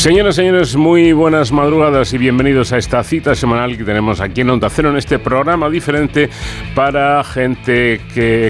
Señoras y señores, muy buenas madrugadas y bienvenidos a esta cita semanal que tenemos aquí en Onda Cero en este programa diferente para gente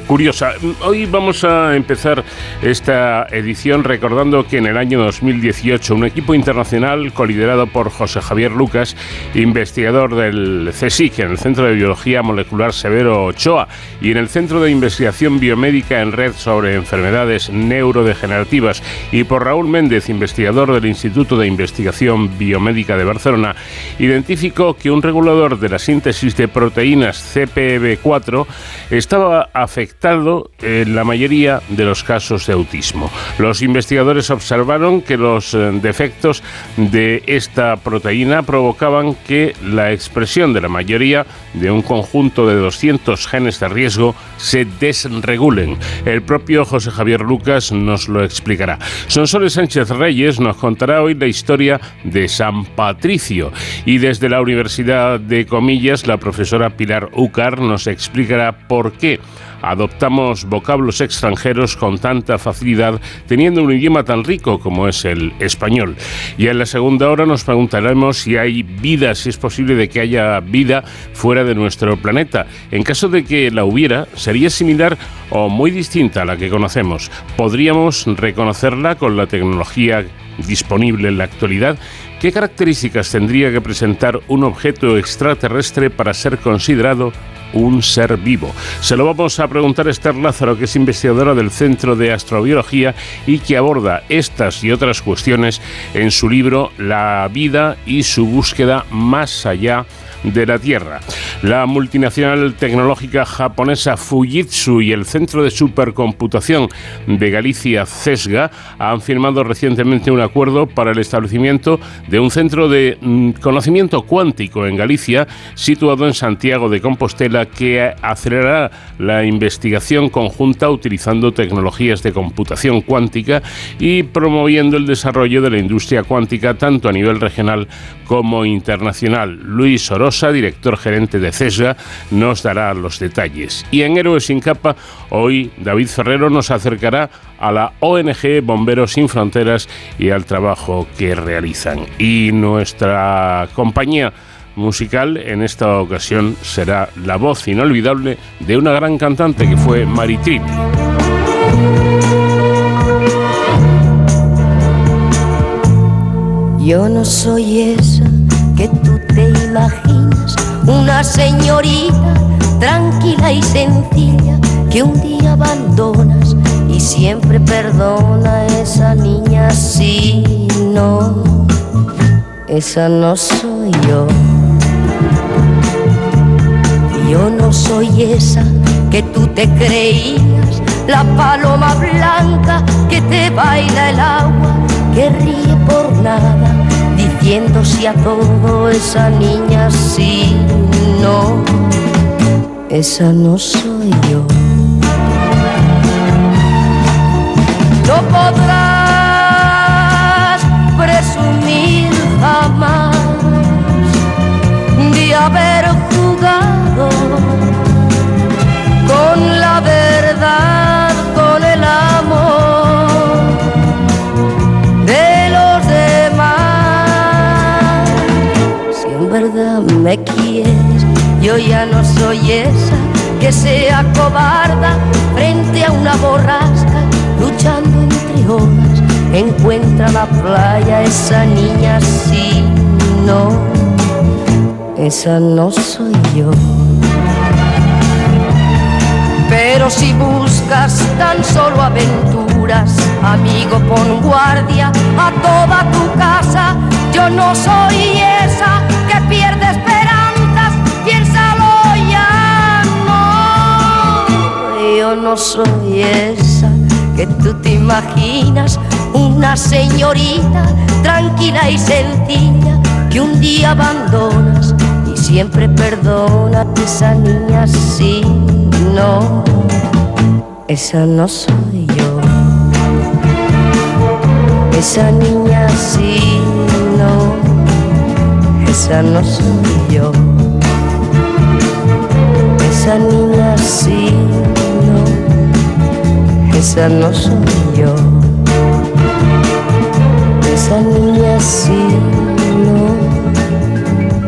curiosa. Hoy vamos a empezar esta edición recordando que en el año 2018 un equipo internacional coliderado por José Javier Lucas, investigador del CSIC en el Centro de Biología Molecular Severo Ochoa y en el Centro de Investigación Biomédica en Red sobre Enfermedades Neurodegenerativas y por Raúl Méndez, investigador del Instituto de Investigación Biomédica de Barcelona identificó que un regulador de la síntesis de proteínas CPB4 estaba afectado en la mayoría de los casos de autismo. Los investigadores observaron que los eh, defectos de esta proteína provocaban que la expresión de la mayoría de un conjunto de 200 genes de riesgo se desregulen. El propio José Javier Lucas nos lo explicará. Sonsoles Sánchez Reyes nos contará hoy la historia de San Patricio. Y desde la Universidad de Comillas, la profesora Pilar Ucar nos explicará por qué adoptamos vocablos extranjeros con tanta facilidad teniendo un idioma tan rico como es el español. Y en la segunda hora nos preguntaremos si hay vida, si es posible de que haya vida fuera de nuestro planeta. En caso de que la hubiera, sería similar o muy distinta a la que conocemos. ¿Podríamos reconocerla con la tecnología disponible en la actualidad? ¿Qué características tendría que presentar un objeto extraterrestre para ser considerado un ser vivo. Se lo vamos a preguntar a Esther Lázaro, que es investigadora del Centro de Astrobiología y que aborda estas y otras cuestiones en su libro La vida y su búsqueda más allá de la Tierra. La multinacional tecnológica japonesa Fujitsu y el Centro de Supercomputación de Galicia, CESGA, han firmado recientemente un acuerdo para el establecimiento de un centro de mm, conocimiento cuántico en Galicia, situado en Santiago de Compostela, que acelerará la investigación conjunta utilizando tecnologías de computación cuántica y promoviendo el desarrollo de la industria cuántica tanto a nivel regional como internacional. Luis Director gerente de CESGA, nos dará los detalles. Y en Héroes sin capa, hoy David Ferrero nos acercará a la ONG Bomberos Sin Fronteras y al trabajo que realizan. Y nuestra compañía musical en esta ocasión será la voz inolvidable de una gran cantante que fue Maritrini. Yo no soy esa que tú te imaginas, una señorita tranquila y sencilla que un día abandonas y siempre perdona a esa niña si no, esa no soy yo. Yo no soy esa que tú te creías, la paloma blanca que te baila el agua, que ríe por nada, diciendo si a todo esa niña sí, no, esa no soy yo. Me quieres, yo ya no soy esa que sea cobarda frente a una borrasca, luchando entre olas. Encuentra la playa esa niña, sí, no, esa no soy yo. Pero si buscas tan solo aventuras, amigo, pon guardia a toda tu casa. Yo no soy esa esperanzas, piénsalo ya, no. Yo no soy esa que tú te imaginas, una señorita tranquila y sencilla que un día abandonas y siempre perdona a esa niña sí no, esa no soy yo. Esa niña sí, esa no soy yo. Esa niña sí, no, esa no soy yo. Esa niña sí, no,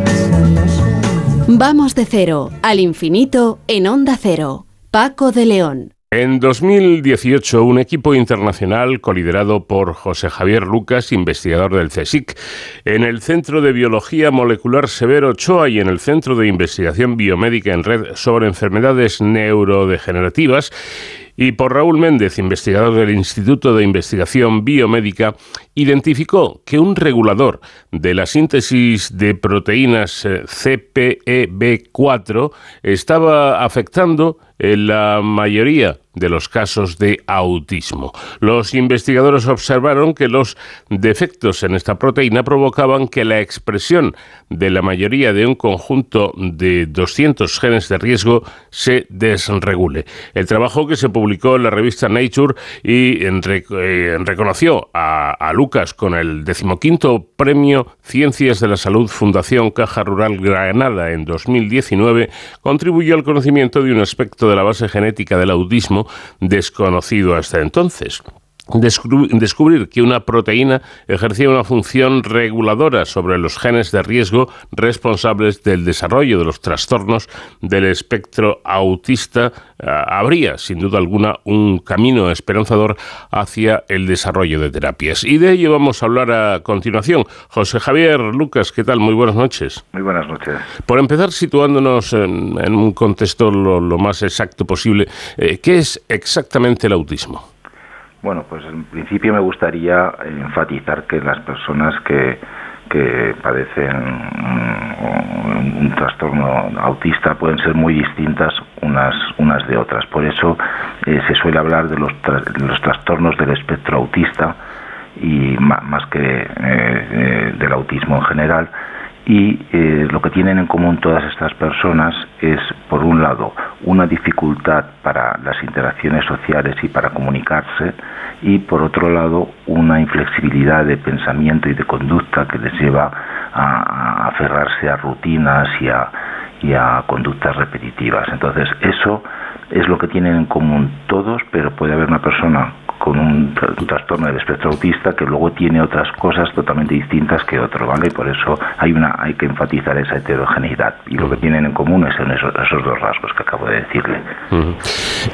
esa no yo. Vamos de cero al infinito en onda cero. Paco de León. En 2018, un equipo internacional coliderado por José Javier Lucas, investigador del CSIC, en el Centro de Biología Molecular Severo Ochoa y en el Centro de Investigación Biomédica en Red sobre Enfermedades Neurodegenerativas, y por Raúl Méndez, investigador del Instituto de Investigación Biomédica, identificó que un regulador de la síntesis de proteínas eh, CPEB4 estaba afectando en la mayoría de los casos de autismo. Los investigadores observaron que los defectos en esta proteína provocaban que la expresión de la mayoría de un conjunto de 200 genes de riesgo se desregule. El trabajo que se publicó en la revista Nature y eh, reconoció a, Lucas con el decimoquinto premio Ciencias de la Salud Fundación Caja Rural Granada en 2019 contribuyó al conocimiento de un aspecto de la base genética del autismo desconocido hasta entonces descubrir que una proteína ejercía una función reguladora sobre los genes de riesgo responsables del desarrollo de los trastornos del espectro autista eh, habría, sin duda alguna, un camino esperanzador hacia el desarrollo de terapias. Y de ello vamos a hablar a continuación. José Javier Lucas, ¿qué tal? Muy buenas noches. Muy buenas noches. Por empezar, situándonos en, un contexto lo, más exacto posible, eh, ¿qué es exactamente el autismo? Bueno, pues en principio me gustaría enfatizar que las personas que, que padecen un, trastorno autista pueden ser muy distintas unas, unas de otras. Por eso eh, se suele hablar de los, los trastornos del espectro autista y más, que eh, eh, del autismo en general y eh, lo que tienen en común todas estas personas es, por un lado, una dificultad para las interacciones sociales y para comunicarse, y por otro lado, una inflexibilidad de pensamiento y de conducta que les lleva a, aferrarse a rutinas y a, y a conductas repetitivas. Entonces, eso es lo que tienen en común todos, pero puede haber una persona con un, trastorno del espectro autista que luego tiene otras cosas totalmente distintas que otro, ¿vale? Y por eso hay una hay que enfatizar esa heterogeneidad y lo que tienen en común es esos, esos dos rasgos que acabo de decirle.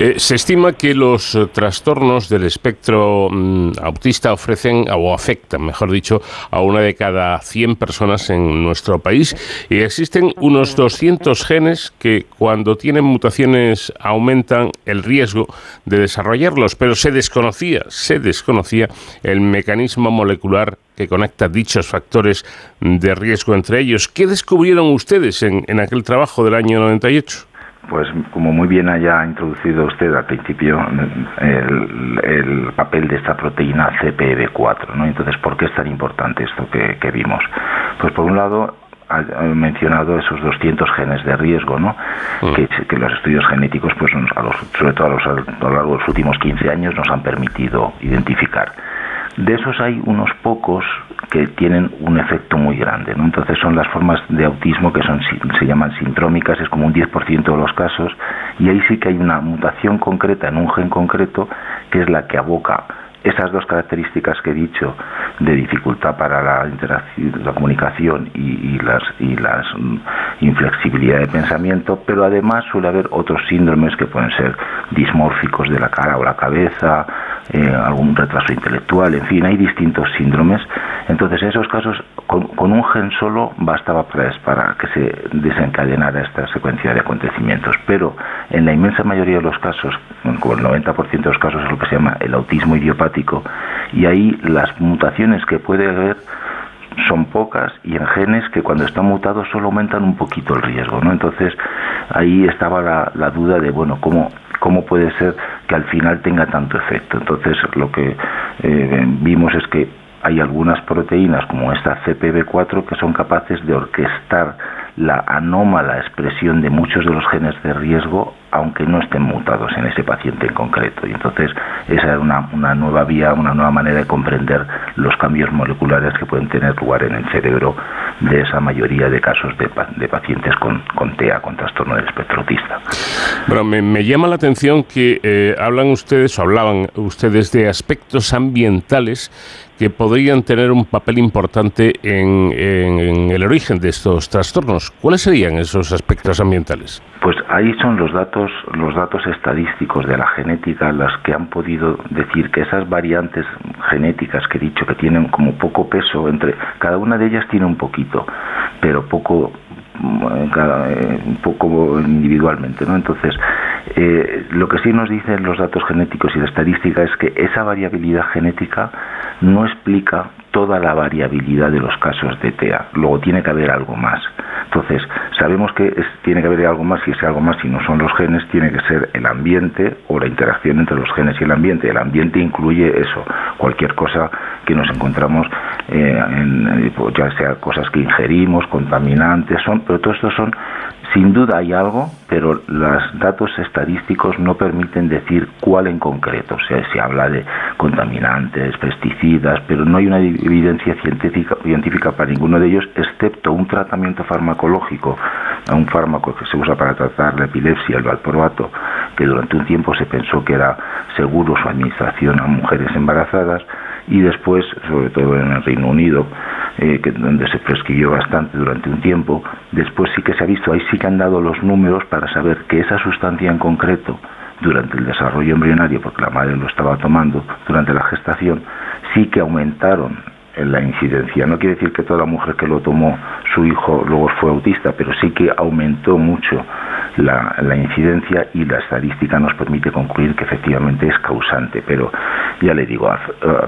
Eh, se estima que los eh, trastornos del espectro mm, autista ofrecen o afectan, mejor dicho, a una de cada 100 personas en nuestro país y existen unos 200 genes que cuando tienen mutaciones aumentan el riesgo de desarrollarlos, pero se desconoce se desconocía el mecanismo molecular que conecta dichos factores de riesgo entre ellos. ¿Qué descubrieron ustedes en, en aquel trabajo del año 98? Pues como muy bien haya introducido usted al principio el, papel de esta proteína CPB4, ¿no? Entonces, ¿por qué es tan importante esto que vimos? Pues por un lado, ha mencionado esos 200 genes de riesgo, ¿no? Mm. Que, los estudios genéticos, pues sobre todo a, lo largo de los últimos 15 años, nos han permitido identificar. De esos hay unos pocos que tienen un efecto muy grande, ¿no? Entonces son las formas de autismo que son, se llaman sindrómicas, es como un 10% de los casos, y ahí sí que hay una mutación concreta en un gen concreto que es la que aboca esas dos características que he dicho de dificultad para la interacción, la comunicación y, y las mm, inflexibilidad de pensamiento, pero además suele haber otros síndromes que pueden ser dismórficos de la cara o la cabeza, eh, algún retraso intelectual, en fin, hay distintos síndromes. Entonces, en esos casos, con, un gen solo bastaba para, para que se desencadenara esta secuencia de acontecimientos, pero en la inmensa mayoría de los casos, como el 90% de los casos es lo que se llama el autismo idiopático, y ahí las mutaciones que puede haber son pocas y en genes que cuando están mutados solo aumentan un poquito el riesgo, ¿no? Entonces ahí estaba la, duda de, bueno, ¿cómo, cómo puede ser que al final tenga tanto efecto. Entonces lo que eh, vimos es que hay algunas proteínas como esta CPB4 que son capaces de orquestar la anómala expresión de muchos de los genes de riesgo, aunque no estén mutados en ese paciente en concreto. Y entonces esa es una, una nueva vía, una nueva manera de comprender los cambios moleculares que pueden tener lugar en el cerebro de esa mayoría de casos de, pacientes con, con, TEA, con trastorno del espectro autista. Bueno, me, llama la atención que eh, hablan ustedes o hablaban ustedes de aspectos ambientales que podrían tener un papel importante en, el origen de estos trastornos. ¿Cuáles serían esos aspectos ambientales? Pues ahí son los datos, los datos estadísticos de la genética las que han podido decir que esas variantes genéticas que he dicho que tienen como poco peso entre cada una de ellas tiene un poquito, pero poco cada, eh, poco individualmente, ¿no? Entonces, eh, lo que sí nos dicen los datos genéticos y la estadística es que esa variabilidad genética no explica toda la variabilidad de los casos de TEA. Luego tiene que haber algo más. Entonces, sabemos que tiene que haber algo más y ese algo más, si no son los genes, tiene que ser el ambiente o la interacción entre los genes y el ambiente. El ambiente incluye eso, cualquier cosa que nos encontramos, eh, en, pues ya sea cosas que ingerimos, contaminantes, son, pero todo esto son sin duda hay algo, pero los datos estadísticos no permiten decir cuál en concreto. O sea, se habla de contaminantes, pesticidas, pero no hay una evidencia científica, científica para ninguno de ellos, excepto un tratamiento farmacológico, un fármaco que se usa para tratar la epilepsia, el valproato, que durante un tiempo se pensó que era seguro su administración a mujeres embarazadas y después, sobre todo en el Reino Unido, eh, que, donde se prescribió bastante durante un tiempo, después sí que se ha visto, ahí sí que han dado los números para saber que esa sustancia en concreto, durante el desarrollo embrionario, porque la madre lo estaba tomando durante la gestación, sí que aumentaron en la incidencia. No quiere decir que toda mujer que lo tomó su hijo luego fue autista, pero sí que aumentó mucho la, la, incidencia y la estadística nos permite concluir que efectivamente es causante. Pero ya le digo,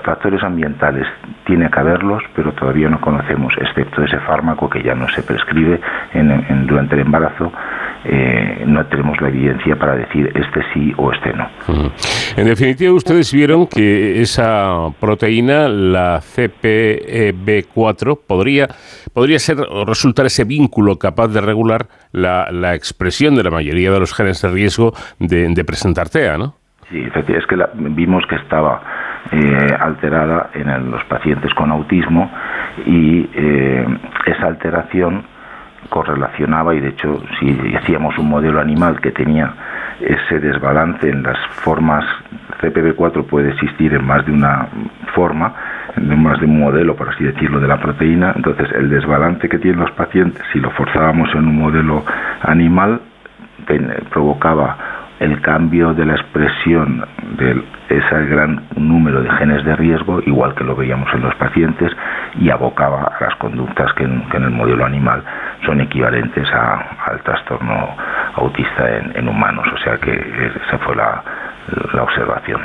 factores ambientales tiene que haberlos, pero todavía no conocemos, excepto ese fármaco que ya no se prescribe durante el embarazo, eh, no tenemos la evidencia para decir este sí o este no. En definitiva, ustedes vieron que esa proteína, la CPB4, podría, podría ser o resultar ese vínculo capaz de regular la, la expresión de la mayoría de los genes de riesgo de, de presentar TEA, ¿no? Sí, es que vimos que estaba eh, alterada en los pacientes con autismo y eh, esa alteración correlacionaba y de hecho si hacíamos un modelo animal que tenía ese desbalance en las formas CPB4 puede existir en más de una forma en más de un modelo, por así decirlo, de la proteína. Entonces, el desbalance que tienen los pacientes, si lo forzábamos en un modelo animal, provocaba el cambio de la expresión de ese gran número de genes de riesgo, igual que lo veíamos en los pacientes, y abocaba a las conductas que en, el modelo animal son equivalentes al trastorno autista en, humanos. O sea que esa fue la, la observación.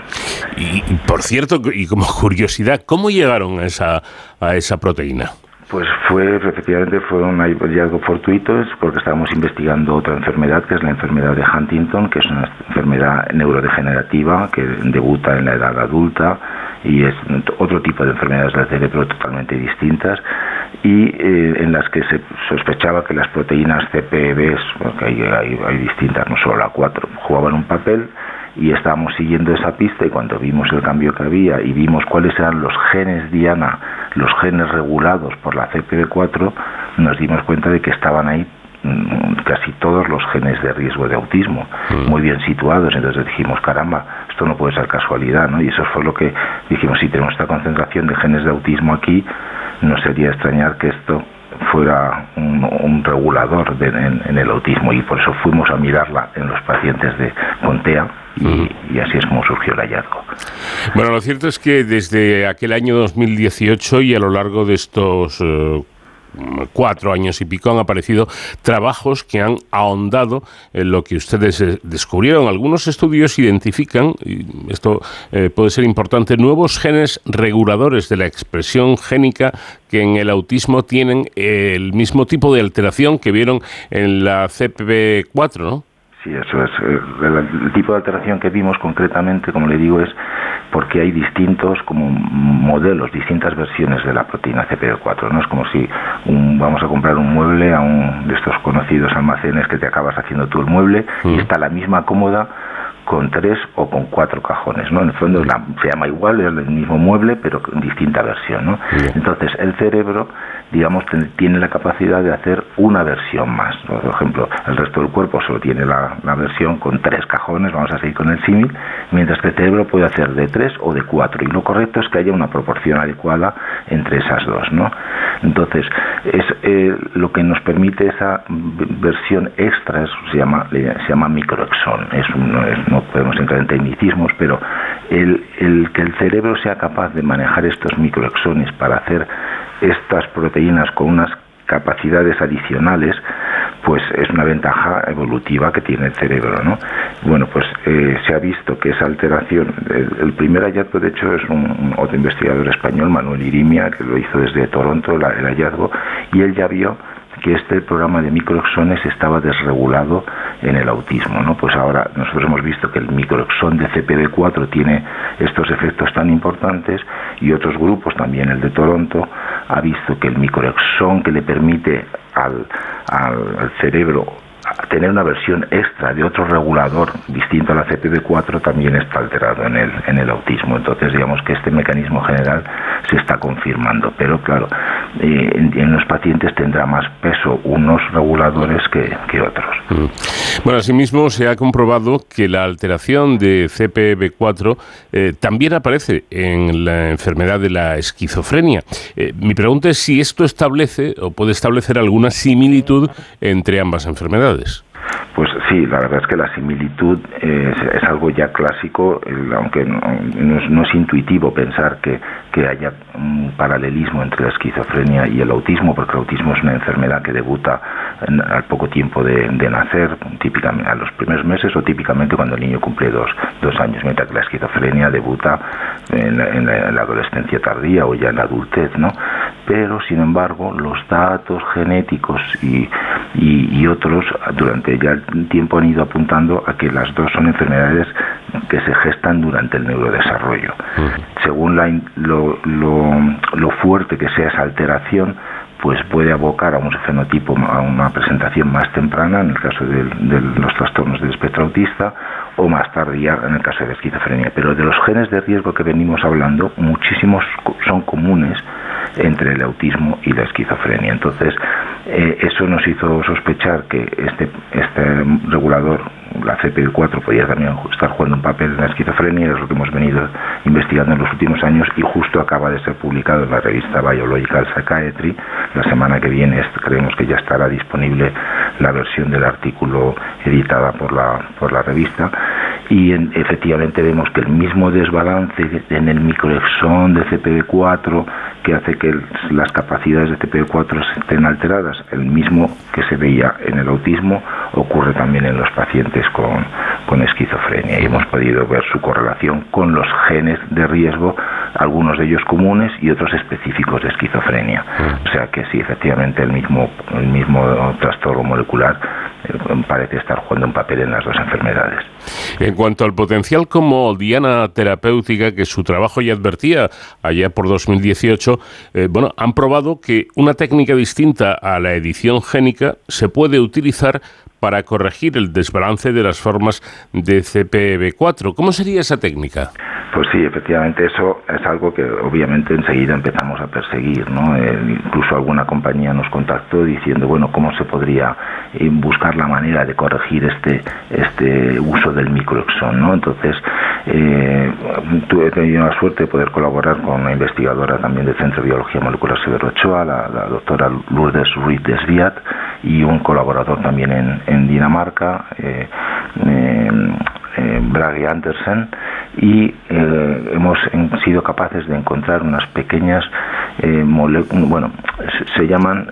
Y, por cierto, y como curiosidad, ¿cómo llegaron a esa, a esa proteína? Pues fue, efectivamente, fue un hallazgo fortuito porque estábamos investigando otra enfermedad, que es la enfermedad de Huntington, que es una enfermedad neurodegenerativa que debuta en la edad adulta y es otro tipo de enfermedades del cerebro totalmente distintas y eh, en las que se sospechaba que las proteínas CPBs, porque hay, hay, hay distintas, no solo la 4, jugaban un papel y estábamos siguiendo esa pista y cuando vimos el cambio que había y vimos cuáles eran los genes Diana, los genes regulados por la CPD4, nos dimos cuenta de que estaban ahí mm, casi todos los genes de riesgo de autismo, mm. muy bien situados. Entonces dijimos, caramba, esto no puede ser casualidad, ¿no? Y eso fue lo que dijimos, si tenemos esta concentración de genes de autismo aquí, no sería extrañar que esto fuera un, regulador en, el autismo y por eso fuimos a mirarla en los pacientes de Contea y, así es como surgió el hallazgo. Bueno, lo cierto es que desde aquel año 2018 y a lo largo de estos eh, cuatro años y pico han aparecido trabajos que han ahondado en lo que ustedes eh, descubrieron. Algunos estudios identifican, y esto eh, puede ser importante, nuevos genes reguladores de la expresión génica que en el autismo tienen el mismo tipo de alteración que vieron en la CPB4, ¿no? Sí, eso es. Eh, el, tipo de alteración que vimos concretamente, como le digo, es porque hay distintos como modelos, distintas versiones de la proteína CPD4. No es como si vamos a comprar un mueble a un de estos conocidos almacenes que te acabas haciendo tú el mueble y está la misma cómoda con tres o con cuatro cajones, ¿no? En el fondo se llama igual, es el mismo mueble, pero con distinta versión, ¿no? Entonces, el cerebro, digamos, tiene la capacidad de hacer una versión más. Por ejemplo, el resto del cuerpo solo tiene la, versión con tres cajones, vamos a seguir con el símil, mientras que el cerebro puede hacer de tres o de cuatro. Y lo correcto es que haya una proporción adecuada entre esas dos, ¿no? Entonces, es eh, lo que nos permite esa versión extra, se llama, se llama microexón. Es un, es, no podemos entrar en tecnicismos, pero el, el que el cerebro sea capaz de manejar estos microexones para hacer estas proteínas con unas capacidades adicionales, pues es una ventaja evolutiva que tiene el cerebro, ¿no? Bueno, pues eh, se ha visto que esa alteración, el, primer hallazgo de hecho es un, otro investigador español, Manuel Irimia, que lo hizo desde Toronto, el hallazgo, y él ya vio que este programa de microexones estaba desregulado en el autismo. ¿no? Pues ahora nosotros hemos visto que el microexón de CPD4 tiene estos efectos tan importantes y otros grupos, también el de Toronto, ha visto que el microexón que le permite al, al cerebro tener una versión extra de otro regulador distinto a la CPD4 también está alterado en el, en el autismo. Entonces, digamos que este mecanismo general se está confirmando. Pero, claro, eh, en, los pacientes tendrá más peso unos reguladores que, otros. Mm. Bueno, asimismo, se ha comprobado que la alteración de CPB4 eh, también aparece en la enfermedad de la esquizofrenia. Eh, mi pregunta es si esto establece o puede establecer alguna similitud entre ambas enfermedades. Pues sí, la verdad es que la similitud es, algo ya clásico, aunque no, es, intuitivo pensar que, haya un paralelismo entre la esquizofrenia y el autismo, porque el autismo es una enfermedad que debuta al poco tiempo de, nacer, típicamente a los primeros meses o típicamente cuando el niño cumple dos, dos años, mientras que la esquizofrenia debuta en la, adolescencia tardía o ya en la adultez, ¿no? Pero, sin embargo, los datos genéticos y, y otros durante ya el tiempo han ido apuntando a que las dos son enfermedades que se gestan durante el neurodesarrollo. Según la, lo, lo, fuerte que sea esa alteración, pues puede abocar a un fenotipo, a una presentación más temprana, en el caso de, los trastornos del espectro autista, o más tardía en el caso de la esquizofrenia. Pero de los genes de riesgo que venimos hablando, muchísimos son comunes entre el autismo y la esquizofrenia. Entonces, eh, eso nos hizo sospechar que este, este regulador, la CPD4, podía también estar jugando un papel en la esquizofrenia, es lo que hemos venido investigando en los últimos años y justo acaba de ser publicado en la revista Biological Psychiatry. La semana que viene creemos que ya estará disponible la versión del artículo editada por la, por la revista y efectivamente vemos que el mismo desbalance en el microexón de CPD4 que hace que las capacidades de CPD4 estén alteradas, el mismo que se veía en el autismo, ocurre también en los pacientes con, con esquizofrenia y hemos podido ver su correlación con los genes de riesgo, algunos de ellos comunes y otros específicos de esquizofrenia. O sea que sí, efectivamente el mismo, el mismo trastorno molecular eh, parece estar jugando un papel en las dos enfermedades. En cuanto al potencial como diana terapéutica que su trabajo ya advertía allá por 2018, eh, bueno, han probado que una técnica distinta a la edición génica se puede utilizar para corregir el desbalance de las formas de CPB4. ¿Cómo sería esa técnica? Pues sí, efectivamente, eso es algo que obviamente enseguida empezamos a perseguir, ¿no? Eh, incluso alguna compañía nos contactó diciendo, bueno, ¿cómo se podría eh, buscar la manera de corregir este, este uso del microexón, ¿no? Entonces, eh, tuve tenido la suerte de poder colaborar con una investigadora también del Centro de Biología Molecular Severo Ochoa, la, doctora Lourdes Ruiz Desviat, y un colaborador también en en Dinamarca, eh, eh, eh, Brage Andersen, y eh, hemos sido capaces de encontrar unas pequeñas moléculas, bueno, se llaman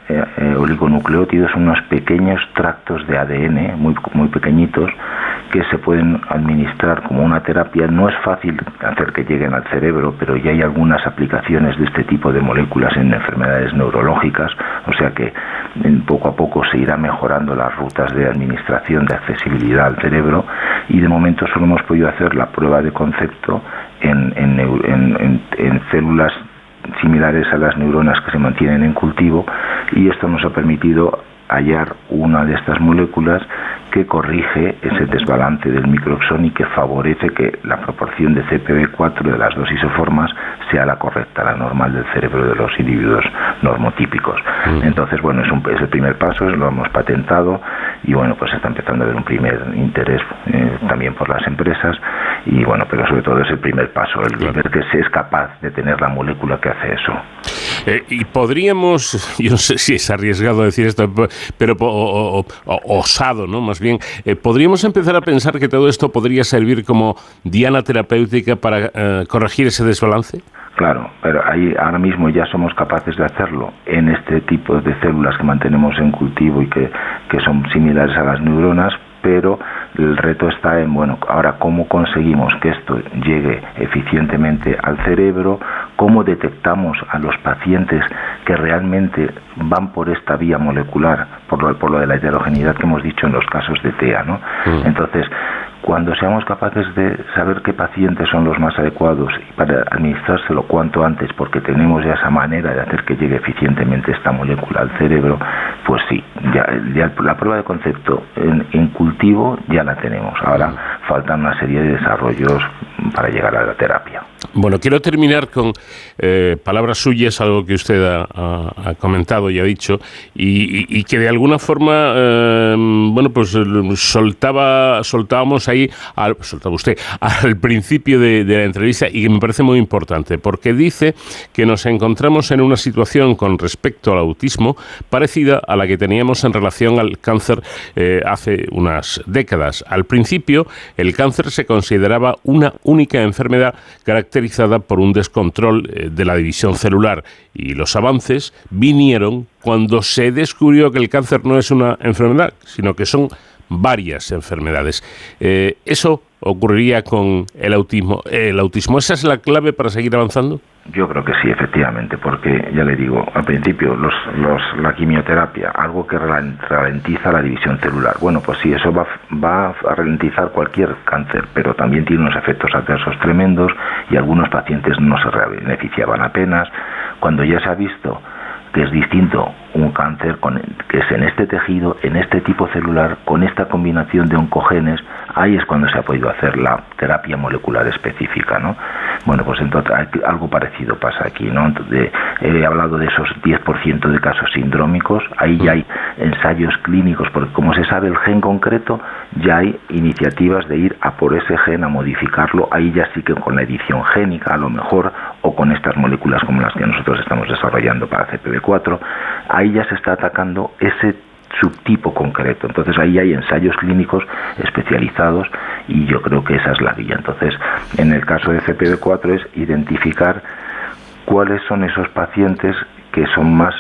oligonucleótidos, unos pequeños tractos de ADN muy, muy pequeñitos que se pueden administrar como una terapia. No es fácil hacer que lleguen al cerebro, pero ya hay algunas aplicaciones de este tipo de moléculas en enfermedades neurológicas, o sea que poco a poco se irá mejorando las rutas de administración de accesibilidad al cerebro y de momento solo hemos podido hacer la prueba de concepto en, en células similares a las neuronas que se mantienen en cultivo y esto nos ha permitido hallar una de estas moléculas que corrige ese desbalance del microxón y que favorece que la proporción de CPB4 de las dos isoformas sea la correcta, la normal del cerebro de los individuos normotípicos. Entonces, bueno, es, un, es el primer paso, lo hemos patentado y bueno, pues está empezando a haber un primer interés eh, también por las empresas y bueno, pero sobre todo es el primer paso, el ver que se es capaz de tener la molécula que hace eso. Eh, y podríamos, yo no sé si es arriesgado decir esto, pero osado, ¿no? Más bien, eh, podríamos empezar a pensar que todo esto podría servir como diana terapéutica para corregir ese desbalance. Claro, pero ahí ahora mismo ya somos capaces de hacerlo en este tipo de células que mantenemos en cultivo y que, que son similares a las neuronas, pero el reto está en, bueno, ahora cómo conseguimos que esto llegue eficientemente al cerebro, cómo detectamos a los pacientes que realmente van por esta vía molecular, por lo, por lo de la heterogeneidad que hemos dicho en los casos de TEA, ¿no? Mm. Entonces, cuando seamos capaces de saber qué pacientes son los más adecuados y para administrárselo cuanto antes, porque tenemos ya esa manera de hacer que llegue eficientemente esta molécula al cerebro, pues sí, ya, la prueba de concepto en, cultivo ya la tenemos. Ahora faltan una serie de desarrollos para llegar a la terapia. Bueno, quiero terminar con eh, palabras suyas, algo que usted ha, comentado y ha dicho, y, que de alguna forma, eh, bueno, pues soltaba, soltábamos ahí, al, soltaba usted, al principio de, la entrevista y que me parece muy importante, porque dice que nos encontramos en una situación con respecto al autismo parecida a la que teníamos en relación al cáncer eh, hace unas décadas. Al principio, el cáncer se consideraba una única enfermedad caracterizada por un descontrol eh, de la división celular y los avances vinieron cuando se descubrió que el cáncer no es una enfermedad, sino que son varias enfermedades. Eh, ¿Eso ocurriría con el autismo? ¿El autismo esa es la clave para seguir avanzando? Yo creo que sí, efectivamente, porque ya le digo, al principio los, los, la quimioterapia, algo que ralentiza la división celular. Bueno, pues sí, eso va, va a ralentizar cualquier cáncer, pero también tiene unos efectos adversos tremendos y algunos pacientes no se beneficiaban apenas. Cuando ya se ha visto que es distinto un cáncer con, que es en este tejido, en este tipo celular, con esta combinación de oncogenes, ahí es cuando se ha podido hacer la terapia molecular específica, ¿no? Bueno, pues entonces algo parecido pasa aquí, ¿no? Entonces, he hablado de esos 10% de casos sindrómicos, ahí ya hay ensayos clínicos, porque como se sabe el gen concreto, ya hay iniciativas de ir a por ese gen, a modificarlo, ahí ya sí que con la edición génica, a lo mejor, o con estas moléculas como las que nosotros estamos desarrollando para CPB4, ahí ya se está atacando ese subtipo concreto. Entonces ahí hay ensayos clínicos especializados y yo creo que esa es la vía. Entonces, en el caso de CPD4 es identificar cuáles son esos pacientes que son más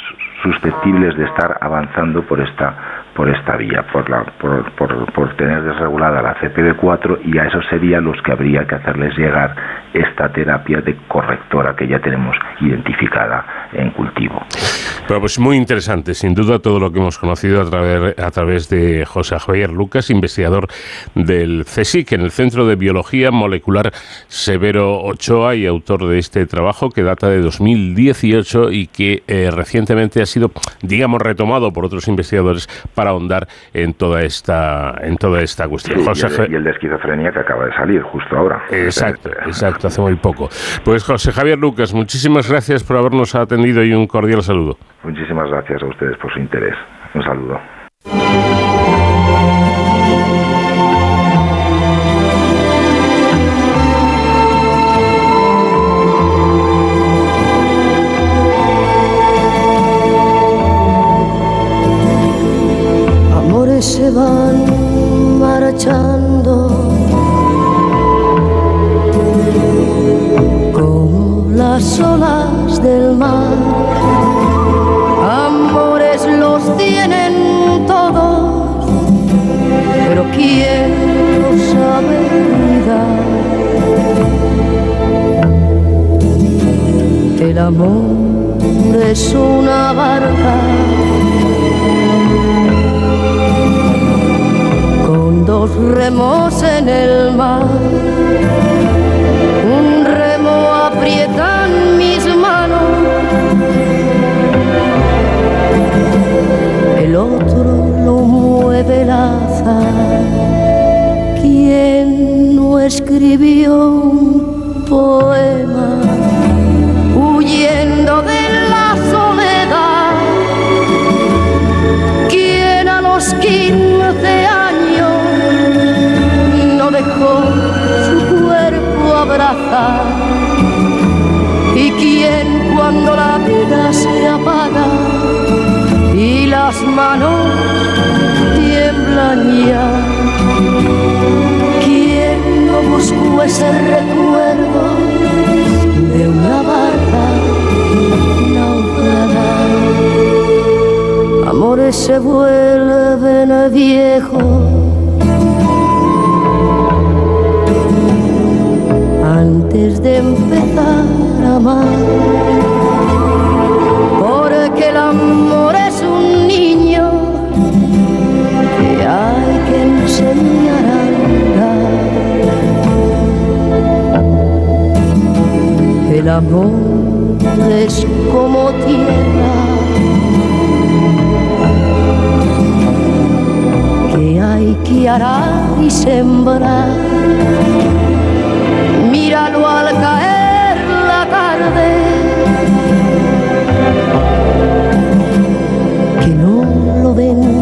susceptibles de estar avanzando por esta por esta vía, por, la, por, por, tener desregulada la CPD4 y a esos serían los que habría que hacerles llegar esta terapia de correctora que ya tenemos identificada en cultivo. Bueno, pues muy interesante, sin duda, todo lo que hemos conocido a través, a través de José Javier Lucas, investigador del CSIC, en el Centro de Biología Molecular Severo Ochoa y autor de este trabajo que data de 2018 y que eh, recientemente ha sido, digamos, retomado por otros investigadores ahondar en toda esta, en toda esta cuestión. y, el, de esquizofrenia que acaba de salir justo ahora. Exacto, exacto, hace muy poco. Pues José Javier Lucas, muchísimas gracias por habernos atendido y un cordial saludo. Muchísimas gracias a ustedes por su interés. Un saludo. Se van marchando como las olas del mar. Amores los tienen todos, pero ¿quién los sabe cuidar? El amor es una barca remos en el mar. Un remo aprietan mis manos, el otro lo mueve el azar. ¿Quién no escribió un poema huyendo de la soledad? ¿Quién a los 15 ¿Y quién cuando la vida se apaga y las manos tiemblan ya? ¿Quién no buscó ese recuerdo de una barca naufragada? Amores se vuelven viejos antes de empezar a amar. Porque el amor es un niño que hay que enseñar a andar. El amor es como tierra que hay que arar y sembrar. Míralo al caer la tarde, que no lo vengan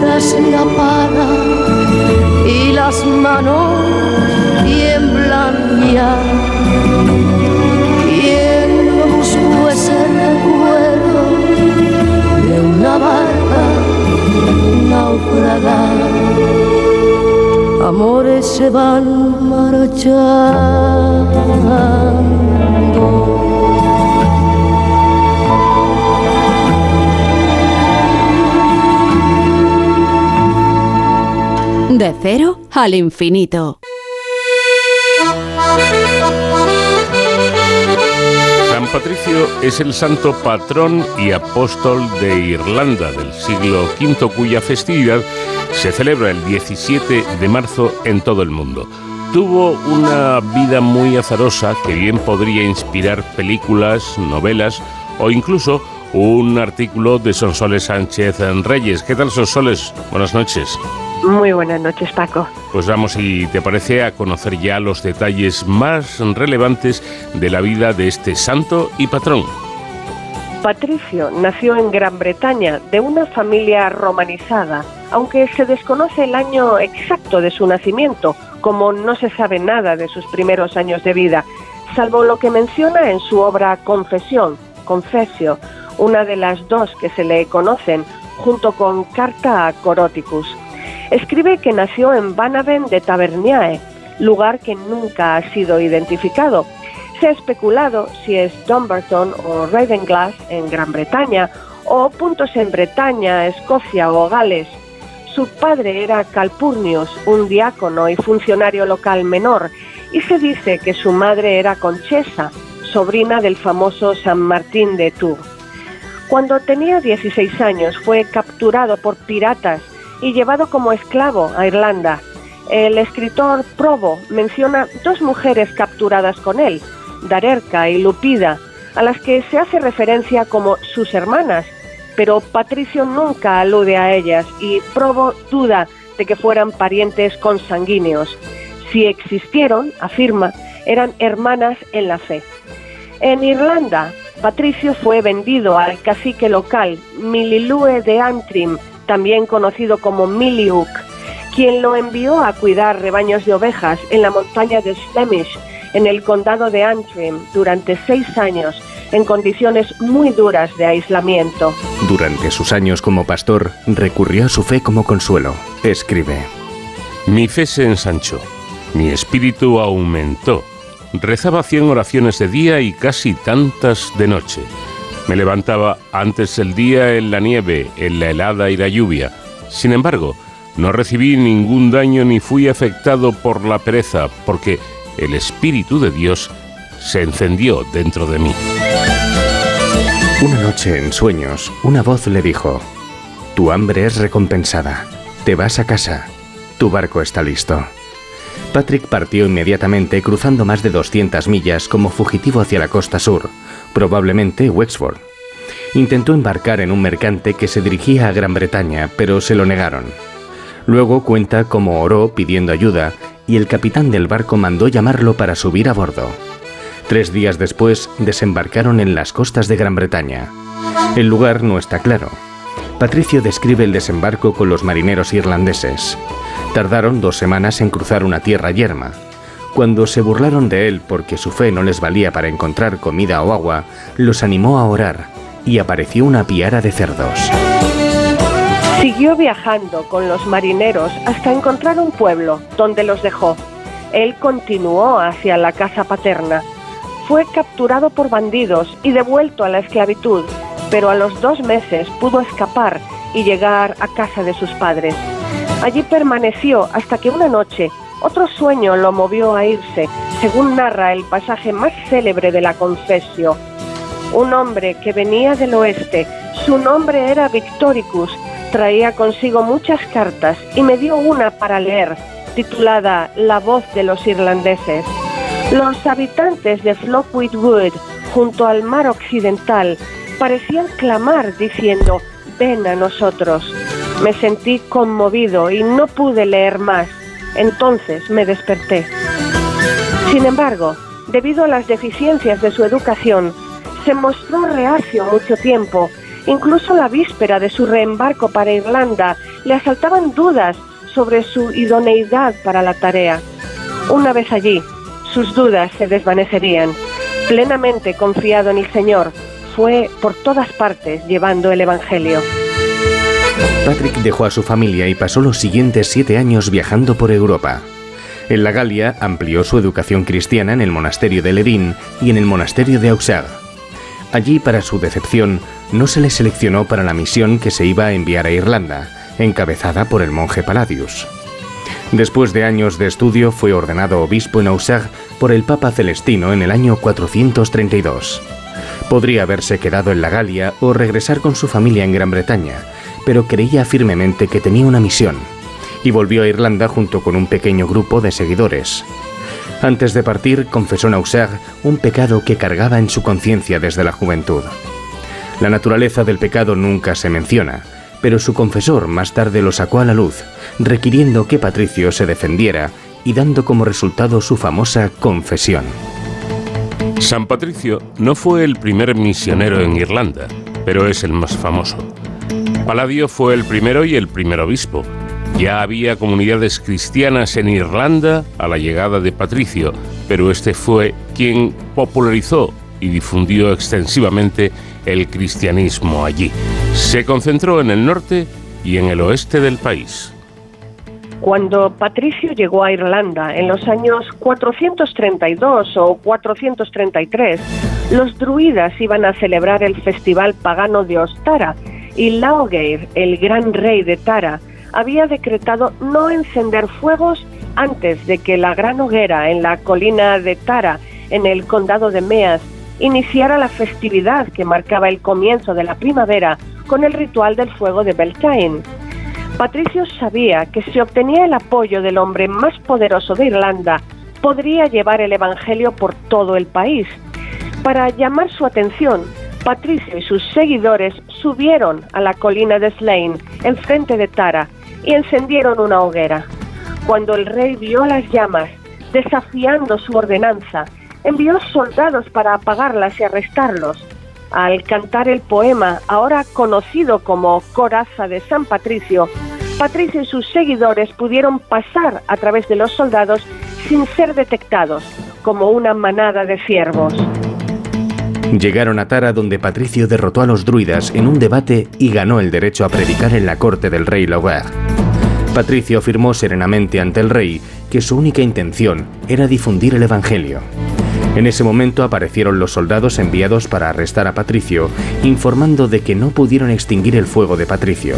la vida se apaga y las manos tiemblan ya? ¿Quién no buscó ese recuerdo de una barca naufragada? amores se van marchando. De cero al infinito. San Patricio es el santo patrón y apóstol de Irlanda del siglo V, cuya festividad se celebra el 17 de marzo en todo el mundo. Tuvo una vida muy azarosa que bien podría inspirar películas, novelas o incluso un artículo de Sonsoles Sánchez en Reyes. ¿Qué tal, Sonsoles? Buenas noches. Muy buenas noches, Paco. Pues vamos, si te parece, a conocer ya los detalles más relevantes de la vida de este santo y patrón. Patricio nació en Gran Bretaña de una familia romanizada, aunque se desconoce el año exacto de su nacimiento, como no se sabe nada de sus primeros años de vida, salvo lo que menciona en su obra Confesión, Confesio, una de las dos que se le conocen, junto con Carta a Coroticus. Escribe que nació en Banaven de Taverniae, lugar que nunca ha sido identificado. Se ha especulado si es Dumbarton o Ravenglass en Gran Bretaña o puntos en Bretaña, Escocia o Gales. Su padre era Calpurnius, un diácono y funcionario local menor, y se dice que su madre era Conchesa, sobrina del famoso San Martín de Tours. Cuando tenía 16 años fue capturado por piratas y llevado como esclavo a Irlanda. El escritor Probo menciona dos mujeres capturadas con él, Darerca y Lupida, a las que se hace referencia como sus hermanas, pero Patricio nunca alude a ellas y Probo duda de que fueran parientes consanguíneos. Si existieron, afirma, eran hermanas en la fe. En Irlanda, Patricio fue vendido al cacique local Mililue de Antrim, también conocido como Miliuk, quien lo envió a cuidar rebaños de ovejas en la montaña de Slemish, en el condado de Antrim, durante seis años, en condiciones muy duras de aislamiento. Durante sus años como pastor, recurrió a su fe como consuelo. Escribe. Mi fe se ensanchó, mi espíritu aumentó, rezaba cien oraciones de día y casi tantas de noche. Me levantaba antes el día en la nieve, en la helada y la lluvia. Sin embargo, no recibí ningún daño ni fui afectado por la pereza, porque el Espíritu de Dios se encendió dentro de mí. Una noche en sueños, una voz le dijo, Tu hambre es recompensada, te vas a casa, tu barco está listo. Patrick partió inmediatamente cruzando más de 200 millas como fugitivo hacia la costa sur, probablemente Wexford. Intentó embarcar en un mercante que se dirigía a Gran Bretaña, pero se lo negaron. Luego cuenta cómo oró pidiendo ayuda y el capitán del barco mandó llamarlo para subir a bordo. Tres días después desembarcaron en las costas de Gran Bretaña. El lugar no está claro. Patricio describe el desembarco con los marineros irlandeses. Tardaron dos semanas en cruzar una tierra yerma. Cuando se burlaron de él porque su fe no les valía para encontrar comida o agua, los animó a orar y apareció una piara de cerdos. Siguió viajando con los marineros hasta encontrar un pueblo, donde los dejó. Él continuó hacia la casa paterna. Fue capturado por bandidos y devuelto a la esclavitud, pero a los dos meses pudo escapar y llegar a casa de sus padres. Allí permaneció hasta que una noche otro sueño lo movió a irse, según narra el pasaje más célebre de la Confesio. Un hombre que venía del oeste, su nombre era Victoricus, traía consigo muchas cartas y me dio una para leer, titulada La voz de los irlandeses. Los habitantes de Flockwood Wood, junto al mar occidental, parecían clamar diciendo, ven a nosotros. Me sentí conmovido y no pude leer más. Entonces me desperté. Sin embargo, debido a las deficiencias de su educación, se mostró reacio mucho tiempo. Incluso la víspera de su reembarco para Irlanda le asaltaban dudas sobre su idoneidad para la tarea. Una vez allí, sus dudas se desvanecerían. Plenamente confiado en el Señor, fue por todas partes llevando el Evangelio. Patrick dejó a su familia y pasó los siguientes siete años viajando por Europa. En la Galia amplió su educación cristiana en el monasterio de Ledín y en el monasterio de Auxerre. Allí, para su decepción, no se le seleccionó para la misión que se iba a enviar a Irlanda, encabezada por el monje Palladius. Después de años de estudio, fue ordenado obispo en Auxerre por el Papa Celestino en el año 432. Podría haberse quedado en la Galia o regresar con su familia en Gran Bretaña, pero creía firmemente que tenía una misión y volvió a Irlanda junto con un pequeño grupo de seguidores. Antes de partir, confesó Auxerre un pecado que cargaba en su conciencia desde la juventud. La naturaleza del pecado nunca se menciona, pero su confesor más tarde lo sacó a la luz, requiriendo que Patricio se defendiera y dando como resultado su famosa confesión. San Patricio no fue el primer misionero en Irlanda, pero es el más famoso. Palladio fue el primero y el primer obispo. Ya había comunidades cristianas en Irlanda a la llegada de Patricio, pero este fue quien popularizó y difundió extensivamente el cristianismo allí. Se concentró en el norte y en el oeste del país. Cuando Patricio llegó a Irlanda en los años 432 o 433, los druidas iban a celebrar el festival pagano de Ostara y Laogeir, el gran rey de Tara, había decretado no encender fuegos antes de que la gran hoguera en la colina de Tara, en el condado de Meas, iniciara la festividad que marcaba el comienzo de la primavera con el ritual del fuego de Beltane. Patricio sabía que si obtenía el apoyo del hombre más poderoso de Irlanda, podría llevar el Evangelio por todo el país. Para llamar su atención, Patricio y sus seguidores subieron a la colina de Slane, enfrente de Tara, y encendieron una hoguera. Cuando el rey vio las llamas, desafiando su ordenanza, envió soldados para apagarlas y arrestarlos. Al cantar el poema, ahora conocido como Coraza de San Patricio, Patricio y sus seguidores pudieron pasar a través de los soldados sin ser detectados, como una manada de ciervos. Llegaron a Tara donde Patricio derrotó a los druidas en un debate y ganó el derecho a predicar en la corte del rey Lauer. Patricio afirmó serenamente ante el rey que su única intención era difundir el Evangelio. En ese momento aparecieron los soldados enviados para arrestar a Patricio, informando de que no pudieron extinguir el fuego de Patricio.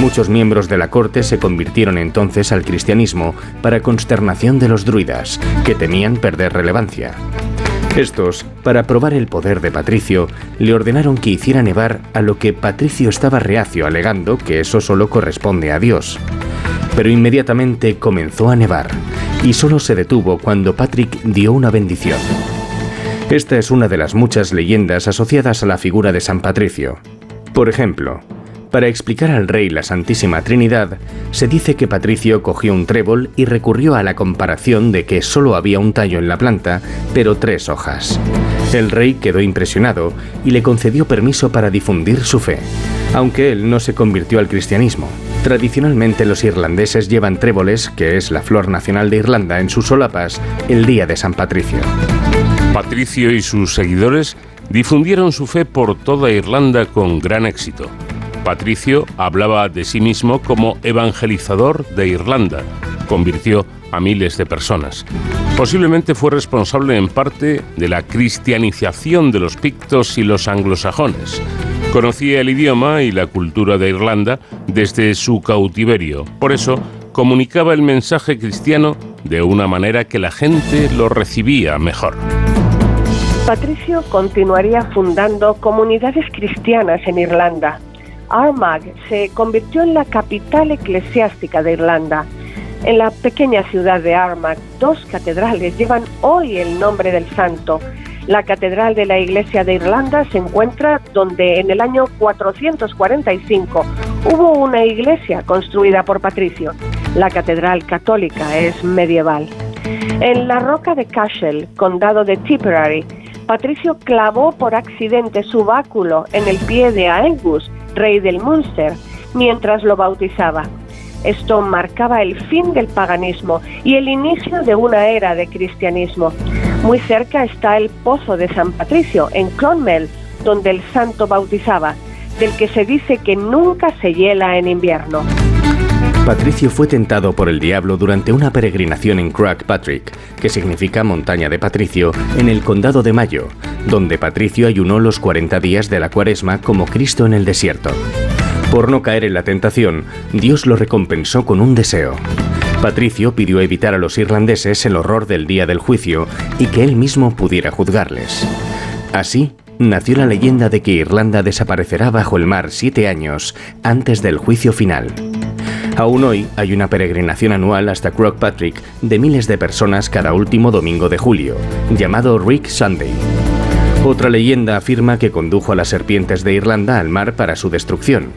Muchos miembros de la corte se convirtieron entonces al cristianismo para consternación de los druidas, que temían perder relevancia. Estos, para probar el poder de Patricio, le ordenaron que hiciera nevar a lo que Patricio estaba reacio alegando que eso solo corresponde a Dios. Pero inmediatamente comenzó a nevar, y solo se detuvo cuando Patrick dio una bendición. Esta es una de las muchas leyendas asociadas a la figura de San Patricio. Por ejemplo, para explicar al rey la Santísima Trinidad, se dice que Patricio cogió un trébol y recurrió a la comparación de que solo había un tallo en la planta, pero tres hojas. El rey quedó impresionado y le concedió permiso para difundir su fe, aunque él no se convirtió al cristianismo. Tradicionalmente los irlandeses llevan tréboles, que es la flor nacional de Irlanda, en sus solapas el día de San Patricio. Patricio y sus seguidores difundieron su fe por toda Irlanda con gran éxito. Patricio hablaba de sí mismo como evangelizador de Irlanda. Convirtió a miles de personas. Posiblemente fue responsable en parte de la cristianización de los pictos y los anglosajones. Conocía el idioma y la cultura de Irlanda desde su cautiverio. Por eso, comunicaba el mensaje cristiano de una manera que la gente lo recibía mejor. Patricio continuaría fundando comunidades cristianas en Irlanda. Armagh se convirtió en la capital eclesiástica de Irlanda. En la pequeña ciudad de Armagh, dos catedrales llevan hoy el nombre del santo. La catedral de la Iglesia de Irlanda se encuentra donde en el año 445 hubo una iglesia construida por Patricio. La catedral católica es medieval. En la roca de Cashel, condado de Tipperary, Patricio clavó por accidente su báculo en el pie de Aengus, rey del Munster, mientras lo bautizaba. Esto marcaba el fin del paganismo y el inicio de una era de cristianismo. Muy cerca está el Pozo de San Patricio, en Clonmel, donde el santo bautizaba, del que se dice que nunca se hiela en invierno. Patricio fue tentado por el diablo durante una peregrinación en Patrick, que significa montaña de Patricio, en el condado de Mayo, donde Patricio ayunó los 40 días de la cuaresma como Cristo en el desierto. Por no caer en la tentación, Dios lo recompensó con un deseo. Patricio pidió evitar a los irlandeses el horror del día del juicio y que él mismo pudiera juzgarles. Así, nació la leyenda de que Irlanda desaparecerá bajo el mar siete años antes del juicio final. Aún hoy hay una peregrinación anual hasta Patrick de miles de personas cada último domingo de julio, llamado Rick Sunday. Otra leyenda afirma que condujo a las serpientes de Irlanda al mar para su destrucción.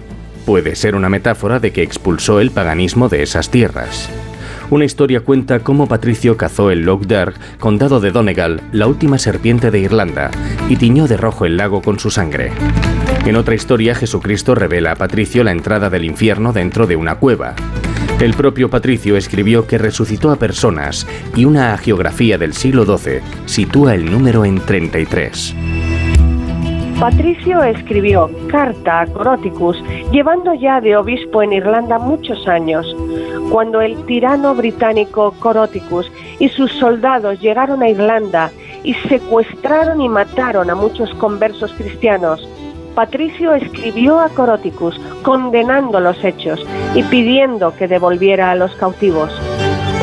Puede ser una metáfora de que expulsó el paganismo de esas tierras. Una historia cuenta cómo Patricio cazó el Loch Derg, condado de Donegal, la última serpiente de Irlanda, y tiñó de rojo el lago con su sangre. En otra historia, Jesucristo revela a Patricio la entrada del infierno dentro de una cueva. El propio Patricio escribió que resucitó a personas y una geografía del siglo XII sitúa el número en 33. Patricio escribió Carta a Coroticus, llevando ya de obispo en Irlanda muchos años. Cuando el tirano británico Coroticus y sus soldados llegaron a Irlanda y secuestraron y mataron a muchos conversos cristianos, Patricio escribió a Coroticus condenando los hechos y pidiendo que devolviera a los cautivos.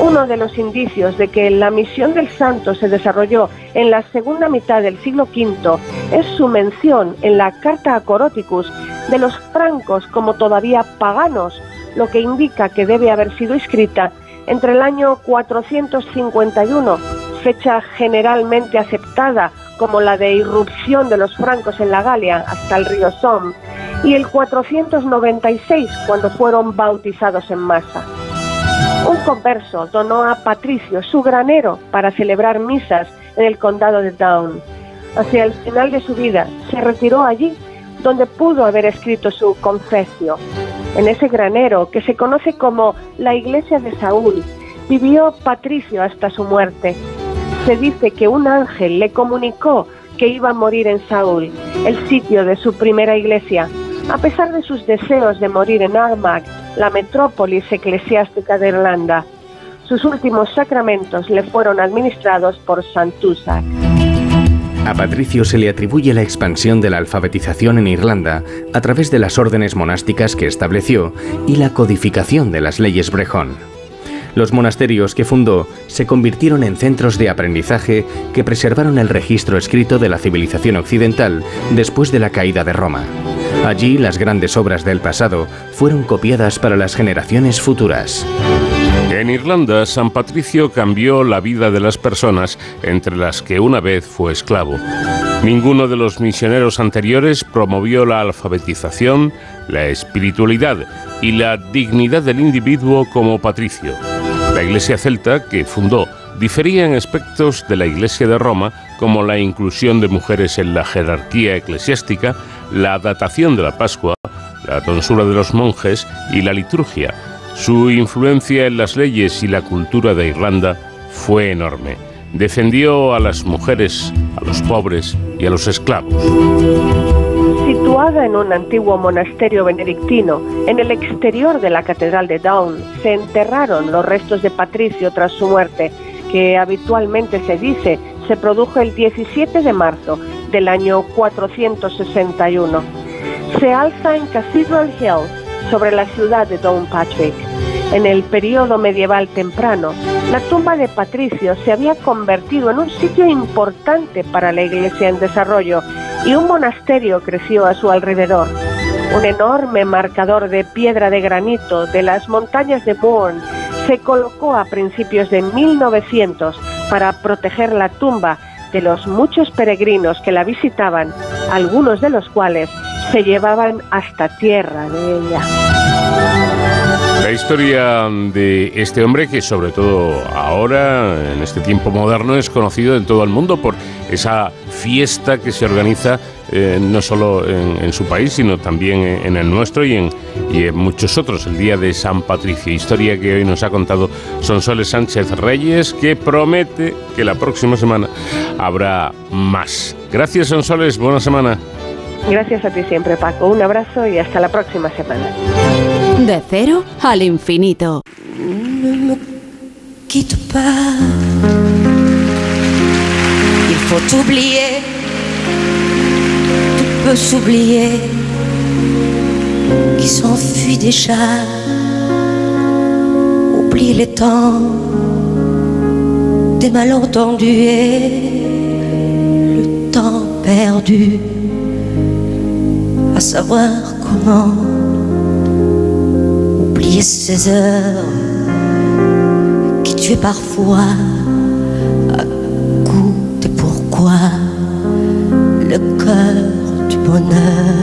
Uno de los indicios de que la misión del santo se desarrolló en la segunda mitad del siglo V es su mención en la carta a Coroticus de los francos como todavía paganos, lo que indica que debe haber sido escrita entre el año 451, fecha generalmente aceptada como la de irrupción de los francos en la Galia hasta el río Somme, y el 496 cuando fueron bautizados en masa. Un converso donó a Patricio su granero para celebrar misas en el condado de Down. Hacia el final de su vida se retiró allí donde pudo haber escrito su confesio. En ese granero, que se conoce como la iglesia de Saúl, vivió Patricio hasta su muerte se dice que un ángel le comunicó que iba a morir en Saúl, el sitio de su primera iglesia, a pesar de sus deseos de morir en Armagh, la metrópolis eclesiástica de Irlanda. Sus últimos sacramentos le fueron administrados por Santusac. A Patricio se le atribuye la expansión de la alfabetización en Irlanda a través de las órdenes monásticas que estableció y la codificación de las leyes Brejón. Los monasterios que fundó se convirtieron en centros de aprendizaje que preservaron el registro escrito de la civilización occidental después de la caída de Roma. Allí las grandes obras del pasado fueron copiadas para las generaciones futuras. En Irlanda, San Patricio cambió la vida de las personas entre las que una vez fue esclavo. Ninguno de los misioneros anteriores promovió la alfabetización, la espiritualidad y la dignidad del individuo como patricio. La iglesia celta que fundó difería en aspectos de la iglesia de Roma, como la inclusión de mujeres en la jerarquía eclesiástica, la datación de la Pascua, la tonsura de los monjes y la liturgia. Su influencia en las leyes y la cultura de Irlanda fue enorme. Defendió a las mujeres, a los pobres y a los esclavos. Situada en un antiguo monasterio benedictino, en el exterior de la Catedral de Down, se enterraron los restos de Patricio tras su muerte, que habitualmente se dice se produjo el 17 de marzo del año 461. Se alza en Cathedral Hill, sobre la ciudad de Downpatrick. En el periodo medieval temprano, la tumba de Patricio se había convertido en un sitio importante para la iglesia en desarrollo y un monasterio creció a su alrededor. Un enorme marcador de piedra de granito de las montañas de Bourne se colocó a principios de 1900 para proteger la tumba de los muchos peregrinos que la visitaban, algunos de los cuales se llevaban hasta tierra de ella. La historia de este hombre, que sobre todo ahora, en este tiempo moderno, es conocido en todo el mundo por esa fiesta que se organiza eh, no solo en, su país, sino también en, el nuestro y en, y en muchos otros, el Día de San Patricio. Historia que hoy nos ha contado Sonsoles Sánchez Reyes, que promete que la próxima semana habrá más. Gracias, Sonsoles, buena semana. Gracias a ti siempre, Paco. Un abrazo y hasta la próxima semana. De cero al infinito. Ne me quitte pas. Il faut oublier. Tout peut s'oublier. Qui s'enfuit déjà. Oublie les temps des malentendus et le temps perdu. À savoir comment oublier ces heures qui tuaient parfois à coup de pourquoi le cœur du bonheur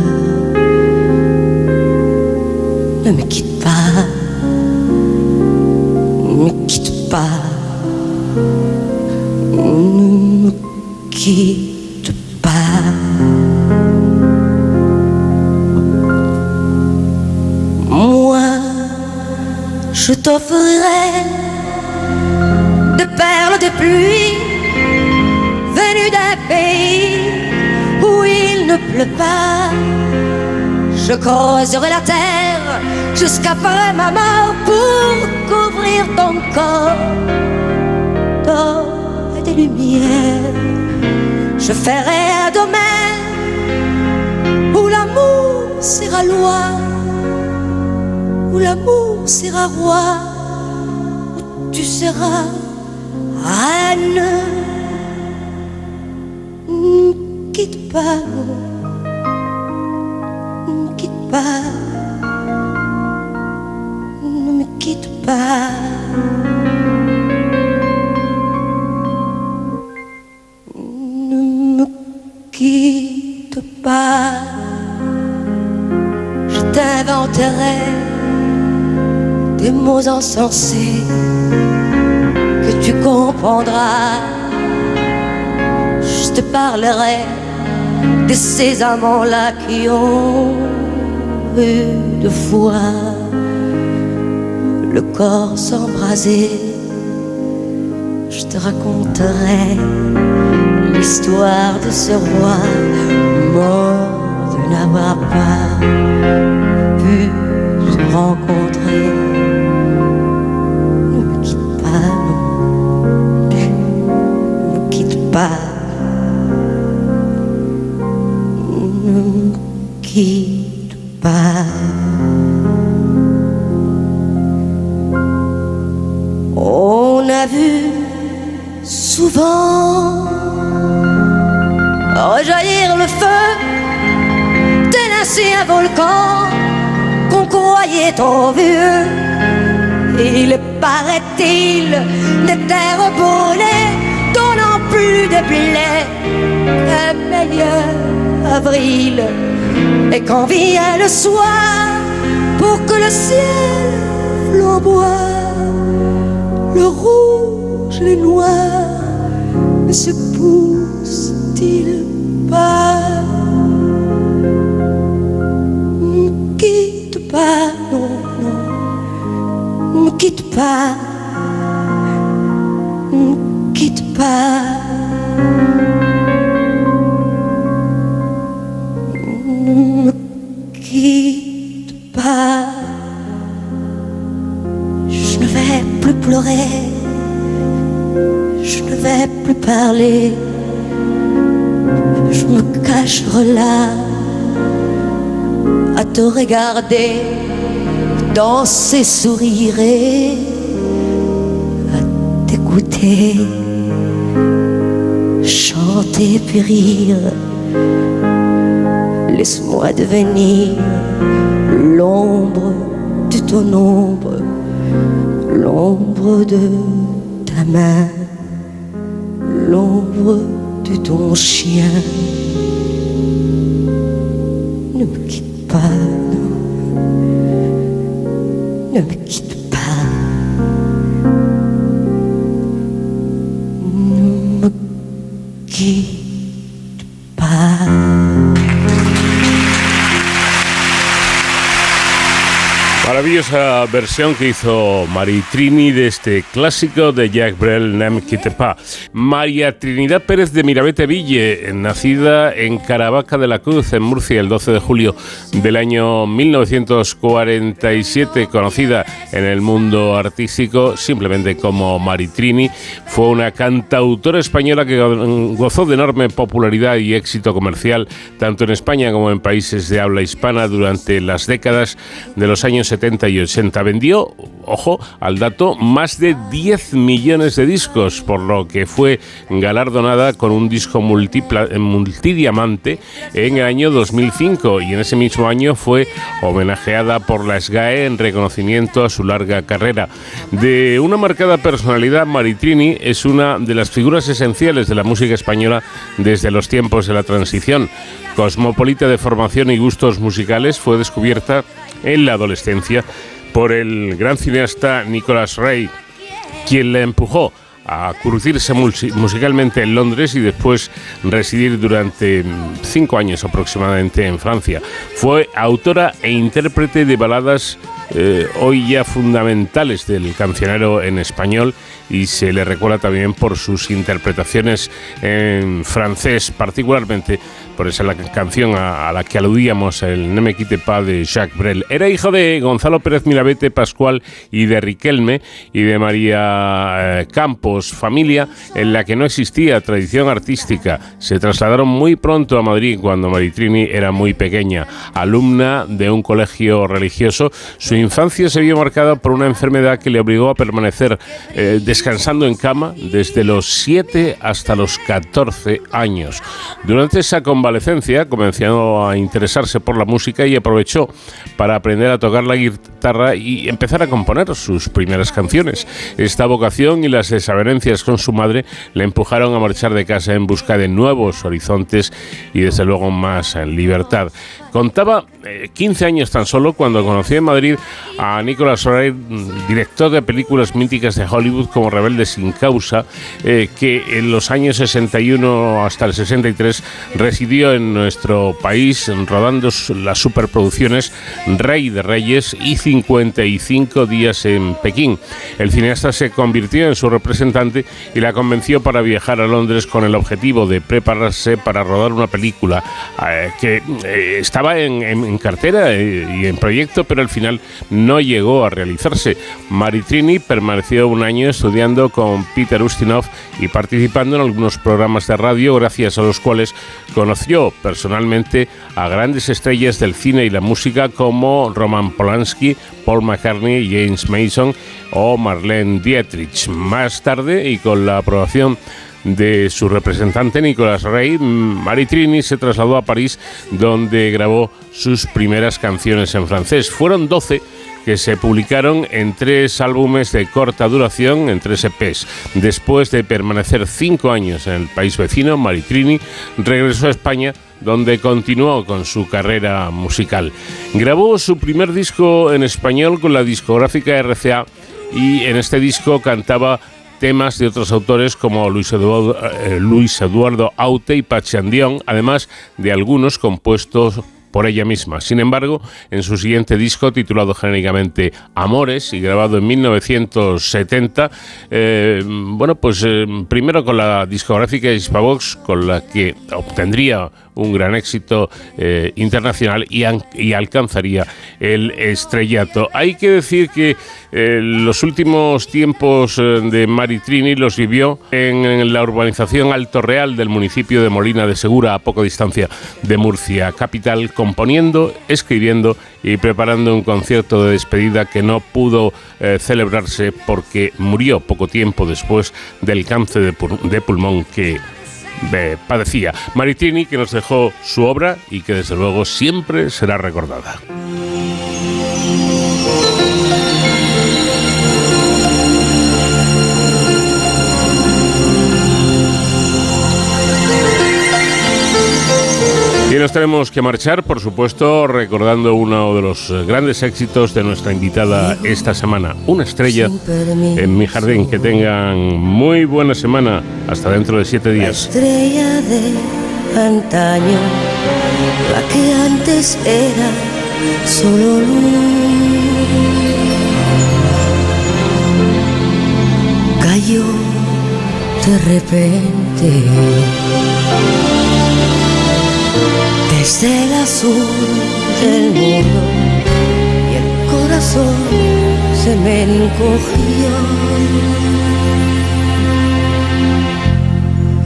ne me quitte pas, ne me quitte pas, ne me quitte je t'offrirai des perles de pluie venues d'un pays où il ne pleut pas. Je creuserai la terre jusqu'à après ma mort pour couvrir ton corps d'or et de lumière. Je ferai un domaine où l'amour sera loi, où l'amour sera roi, où tu seras reine. Ne me quitte pas, ne me quitte pas, ne me quitte pas. Ne me quitte pas, je t'inventerai des mots insensés que tu comprendras. Je te parlerai de ces amants-là qui ont eu de foi le corps s'embraser. Je te raconterai l'histoire de ce roi mort de n'avoir pas pu se rencontrer. On a vu souvent rejaillir le feu, délasser un volcan qu'on croyait trop vieux. Il paraît-il des terres brûlées, donnant plus de blé, un meilleur avril. Et quand vient le soir, pour que le ciel flamboie, le rouge, les noirs ne se poussent-ils pas? Ne quitte pas, non, non, ne quitte pas, ne quitte pas. Regarder, danser, sourire, à t'écouter, chanter puis rire. Laisse-moi devenir l'ombre de ton ombre, l'ombre de ta main, l'ombre de ton chien. Ne me quitte pas, Maravillosa versión que hizo Maritrini de este clásico de Jacques Brel, Nem quitte pas. María Trinidad Pérez de Mirabete Ville, nacida en Caravaca de la Cruz, en Murcia, el 12 de julio del año 1947, conocida en el mundo artístico simplemente como Maritrini, fue una cantautora española que gozó de enorme popularidad y éxito comercial tanto en España como en países de habla hispana durante las décadas de los años 70 y 80. Vendió, ojo, al dato, más de 10 millones de discos, por lo que fue galardonada con un disco multidiamante en el año 2005 y en ese mismo año fue homenajeada por la SGAE en reconocimiento a su larga carrera. De una marcada personalidad, Maritrini es una de las figuras esenciales de la música española desde los tiempos de la transición. Cosmopolita de formación y gustos musicales, fue descubierta en la adolescencia por el gran cineasta Nicholas Ray, quien la empujó a curtirse musicalmente en Londres y después residir durante cinco años aproximadamente en Francia. Fue autora e intérprete de baladas eh, hoy ya fundamentales del cancionero en español y se le recuerda también por sus interpretaciones en francés, particularmente por esa la canción a, a, la que aludíamos, el Ne me quite pas de Jacques Brel. Era hijo de Gonzalo Pérez Mirabete Pascual y de Riquelme y de María eh, Campos, familia en la que no existía tradición artística. Se trasladaron muy pronto a Madrid cuando Maritrini era muy pequeña, alumna de un colegio religioso. Su infancia se vio marcada por una enfermedad que le obligó a permanecer eh, descansando en cama desde los 7 hasta los 14 años. Durante esa convalecencia comenzó a interesarse por la música y aprovechó para aprender a tocar la guitarra y empezar a componer sus primeras canciones. Esta vocación y las desavenencias con su madre le empujaron a marchar de casa en busca de nuevos horizontes y desde luego más libertad. Contaba eh, 15 años tan solo cuando conocí en Madrid a Nicolas Ray, director de películas míticas de Hollywood como Rebelde sin causa, eh, que en los años 61 hasta el 63 residió en nuestro país rodando las superproducciones Rey de Reyes y 55 días en Pekín. El cineasta se convirtió en su representante y la convenció para viajar a Londres con el objetivo de prepararse para rodar una película eh, que eh, estaba en, en, en cartera y en proyecto, pero al final no llegó a realizarse. Maritrini permaneció un año estudiando con Peter Ustinov y participando en algunos programas de radio, gracias a los cuales conoció personalmente a grandes estrellas del cine y la música como Roman Polanski, Paul McCartney, James Mason o Marlene Dietrich. Más tarde, y con la aprobación de su representante Nicolas Rey, Maritrini se trasladó a París donde grabó sus primeras canciones en francés. Fueron 12 que se publicaron en tres álbumes de corta duración, en tres EPs. Después de permanecer cinco años en el país vecino, Maritrini regresó a España donde continuó con su carrera musical. Grabó su primer disco en español con la discográfica RCA y en este disco cantaba temas de otros autores como Luis Eduardo, eh, Aute y Pachandión, además de algunos compuestos por ella misma. Sin embargo, en su siguiente disco, titulado genéricamente Amores y grabado en 1970, eh, bueno, pues eh, primero con la discográfica Hispavox, con la que obtendría un gran éxito eh, internacional y, alcanzaría el estrellato. Hay que decir que los últimos tiempos de Maritrini los vivió en, la urbanización Alto Real del municipio de Molina de Segura, a poca distancia de Murcia, capital componiendo, escribiendo y preparando un concierto de despedida que no pudo eh, celebrarse porque murió poco tiempo después del cáncer de, pulmón que padecía. Maritini, que nos dejó su obra y que desde luego siempre será recordada. Y nos tenemos que marchar, por supuesto, recordando uno de los grandes éxitos de nuestra invitada esta semana, Una estrella en mi jardín. Que tengan muy buena semana. Hasta dentro de siete días. estrella de antaño, la que antes era solo luz, cayó de repente desde el azul del mundo y el corazón se me encogió.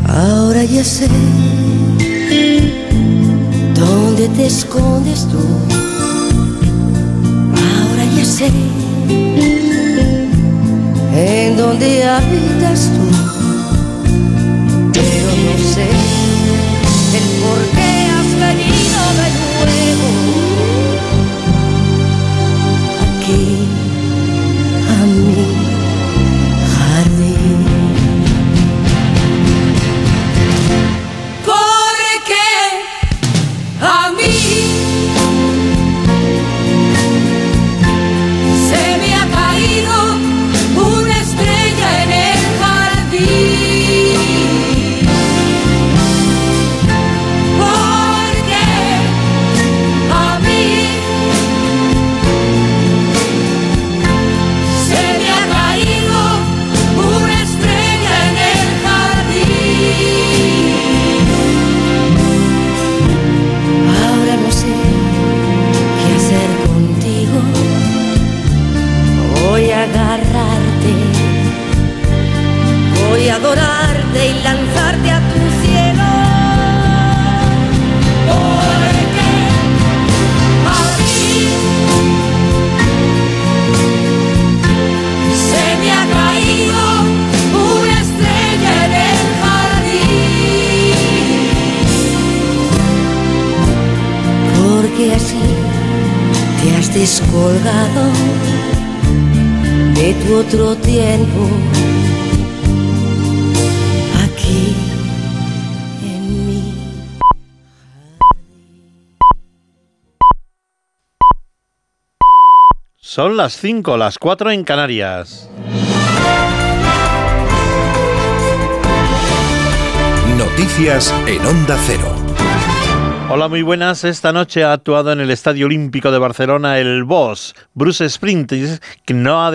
Ahora ya sé dónde te escondes tú. Ahora ya sé en dónde habitas tú. Pero no sé el por qué venido de te has descolgado de tu otro tiempo. Aquí en mí. Son las 5, las 4 en Canarias. Noticias en Onda Cero. Hola, muy buenas. Esta noche ha actuado en el Estadio Olímpico de Barcelona el boss Bruce Springsteen, que no ha,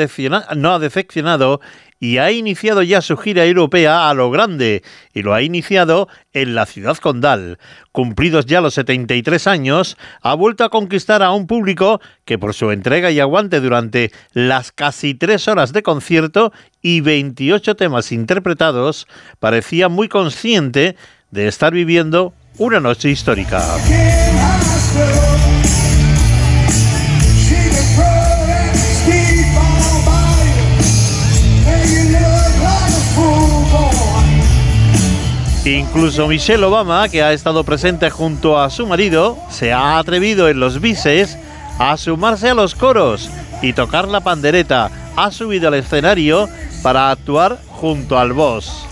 no ha decepcionado y ha iniciado ya su gira europea a lo grande y lo ha iniciado en la ciudad condal. Cumplidos ya los 73 años, ha vuelto a conquistar a un público que por su entrega y aguante durante las casi tres horas de concierto y 28 temas interpretados, parecía muy consciente de estar viviendo una noche histórica. Incluso Michelle Obama, que ha estado presente junto a su marido, se ha atrevido en los bises a sumarse a los coros y tocar la pandereta. Ha subido al escenario para actuar junto al boss.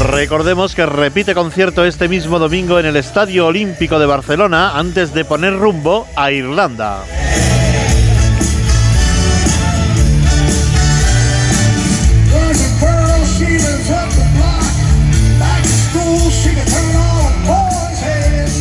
Recordemos que repite concierto este mismo domingo en el Estadio Olímpico de Barcelona antes de poner rumbo a Irlanda.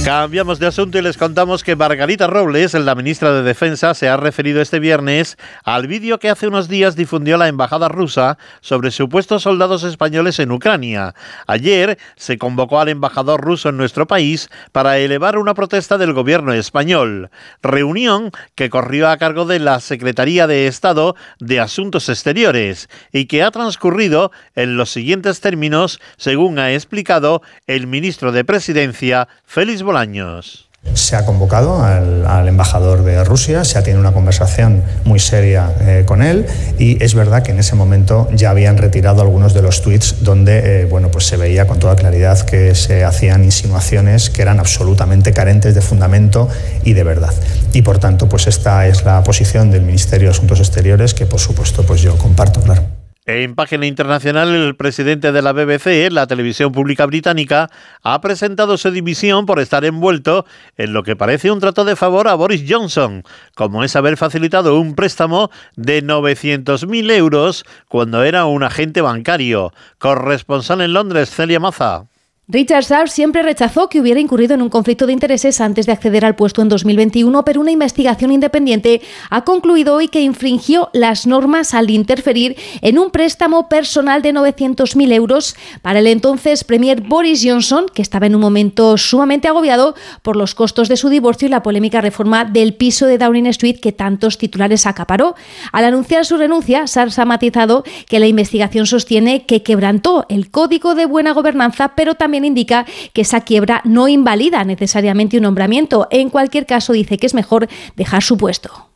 Cambiamos de asunto y les contamos que Margarita Robles, la ministra de Defensa, se ha referido este viernes al vídeo que hace unos días difundió la embajada rusa sobre supuestos soldados españoles en Ucrania. Ayer se convocó al embajador ruso en nuestro país para elevar una protesta del gobierno español. Reunión que corrió a cargo de la Secretaría de Estado de Asuntos Exteriores y que ha transcurrido en los siguientes términos, según ha explicado el ministro de Presidencia, Félix Bolsonaro años. Se ha convocado al, embajador de Rusia, se ha tenido una conversación muy seria eh, con él y es verdad que en ese momento ya habían retirado algunos de los tweets donde eh, bueno, pues se veía con toda claridad que se hacían insinuaciones que eran absolutamente carentes de fundamento y de verdad. Y por tanto, pues esta es la posición del Ministerio de Asuntos Exteriores que por supuesto pues yo comparto, claro. En página internacional, el presidente de la BBC, la televisión pública británica, ha presentado su dimisión por estar envuelto en lo que parece un trato de favor a Boris Johnson, como es haber facilitado un préstamo de 900.000 euros cuando era un agente bancario. Corresponsal en Londres, Celia Maza. Richard Sharp siempre rechazó que hubiera incurrido en un conflicto de intereses antes de acceder al puesto en 2021, pero una investigación independiente ha concluido hoy que infringió las normas al interferir en un préstamo personal de 900.000 euros para el entonces Premier Boris Johnson, que estaba en un momento sumamente agobiado por los costos de su divorcio y la polémica reforma del piso de Downing Street que tantos titulares acaparó. Al anunciar su renuncia, Sars ha matizado que la investigación sostiene que quebrantó el código de buena gobernanza, pero también indica que esa quiebra no invalida necesariamente un nombramiento. En cualquier caso, dice que es mejor dejar su puesto.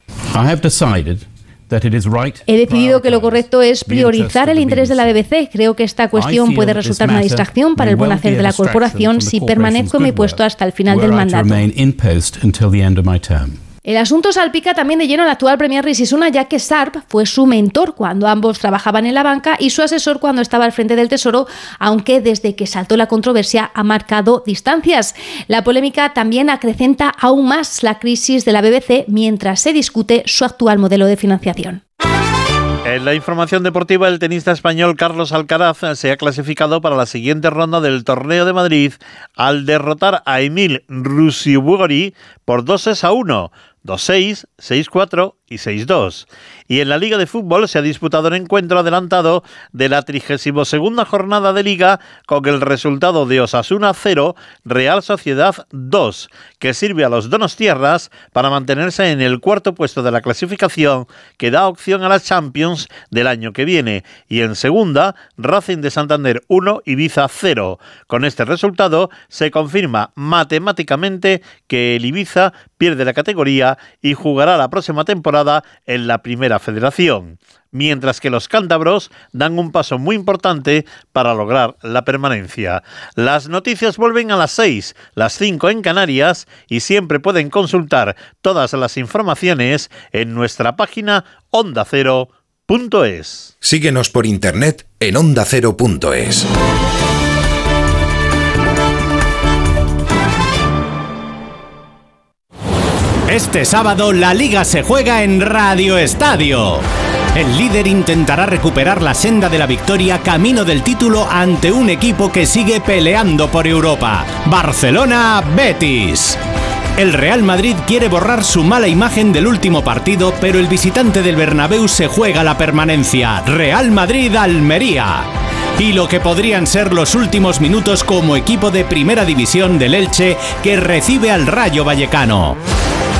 He decidido que lo correcto es priorizar el interés de la BBC. Creo que esta cuestión puede resultar una distracción para el buen hacer de la corporación si permanezco en mi puesto hasta el final del mandato. El asunto salpica también de lleno al actual Premier Rishi Sunak, ya que Sarp fue su mentor cuando ambos trabajaban en la banca y su asesor cuando estaba al frente del Tesoro, aunque desde que saltó la controversia ha marcado distancias. La polémica también acrecenta aún más la crisis de la BBC mientras se discute su actual modelo de financiación. En la información deportiva, el tenista español Carlos Alcaraz se ha clasificado para la siguiente ronda del Torneo de Madrid al derrotar a Emil Rusibuori por 2 a 1. 2-6, 6-4 y 6-2. Y en la Liga de Fútbol se ha disputado el encuentro adelantado de la 32 jornada de Liga con el resultado de Osasuna 0, Real Sociedad 2, que sirve a los Donostierras para mantenerse en el cuarto puesto de la clasificación que da opción a las Champions del año que viene. Y en segunda, Racing de Santander 1, Ibiza 0. Con este resultado se confirma matemáticamente que el Ibiza pierde la categoría y jugará la próxima temporada en la primera federación, mientras que los cántabros dan un paso muy importante para lograr la permanencia. Las noticias vuelven a las 6, las 5 en Canarias y siempre pueden consultar todas las informaciones en nuestra página ondacero.es. Síguenos por internet en ondacero.es. Este sábado la liga se juega en Radio Estadio. El líder intentará recuperar la senda de la victoria camino del título ante un equipo que sigue peleando por Europa. Barcelona Betis. El Real Madrid quiere borrar su mala imagen del último partido, pero el visitante del Bernabéu se juega la permanencia. Real Madrid-Almería. Y lo que podrían ser los últimos minutos como equipo de primera división del Elche que recibe al Rayo Vallecano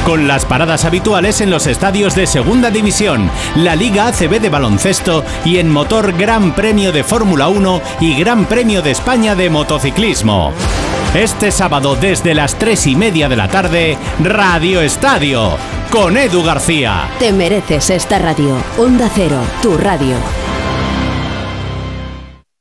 con las paradas habituales en los estadios de Segunda División, la Liga ACB de baloncesto y en motor Gran Premio de Fórmula 1 y Gran Premio de España de motociclismo. Este sábado desde las 3 y media de la tarde, Radio Estadio, con Edu García. Te mereces esta radio. Onda Cero, tu radio.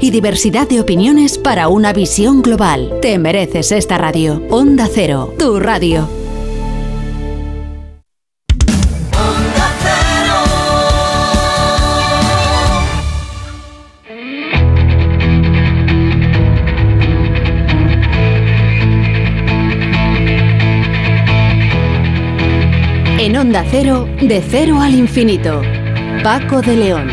y diversidad de opiniones para una visión global. Te mereces esta radio. Onda Cero, tu radio. En Onda Cero, de cero al infinito. Paco de León.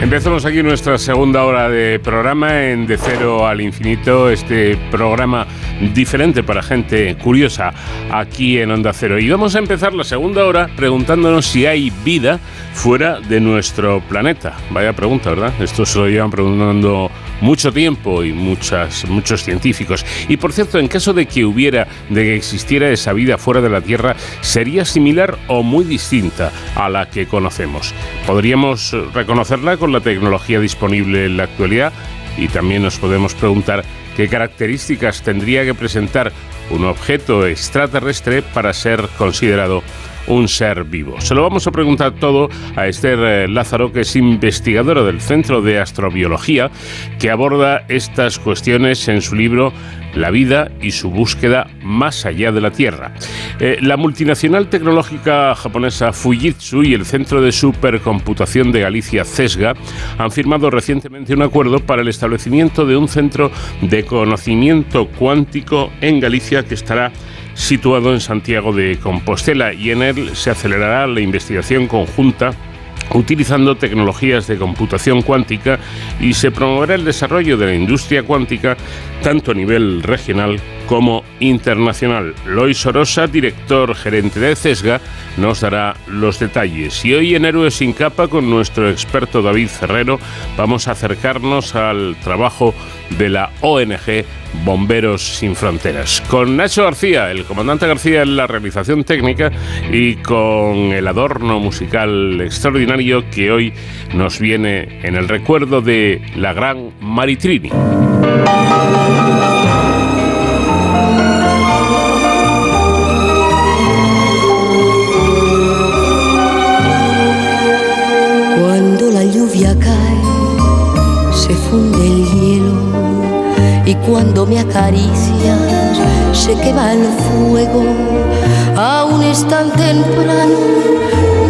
Empezamos aquí nuestra segunda hora de programa en De Cero al Infinito, este programa diferente para gente curiosa aquí en Onda Cero. Y vamos a empezar la segunda hora preguntándonos si hay vida fuera de nuestro planeta. Vaya pregunta, ¿verdad? Esto se lo llevan preguntando mucho tiempo y muchas, muchos científicos. Y por cierto, en caso de que hubiera, de que existiera esa vida fuera de la Tierra, ¿sería similar o muy distinta a la que conocemos? ¿Podríamos reconocerla con la tecnología disponible en la actualidad? Y también nos podemos preguntar qué características tendría que presentar un objeto extraterrestre para ser considerado un ser vivo. Se lo vamos a preguntar todo a Esther eh, Lázaro, que es investigadora del Centro de Astrobiología, que aborda estas cuestiones en su libro La vida y su búsqueda más allá de la Tierra. Eh, la multinacional tecnológica japonesa Fujitsu y el Centro de Supercomputación de Galicia, CESGA, han firmado recientemente un acuerdo para el establecimiento de un centro de conocimiento cuántico en Galicia que estará situado en Santiago de Compostela y en él se acelerará la investigación conjunta utilizando tecnologías de computación cuántica y se promoverá el desarrollo de la industria cuántica tanto a nivel regional como internacional. Lois Sorosa, director gerente de CESGA, nos dará los detalles. Y hoy en Héroes sin capa, con nuestro experto David Ferrero, vamos a acercarnos al trabajo de la ONG Bomberos Sin Fronteras. Con Nacho García, el comandante García en la realización técnica y con el adorno musical extraordinario que hoy nos viene en el recuerdo de la gran Maritrini. Cuando me acaricias, se quema el fuego. Aún es tan temprano,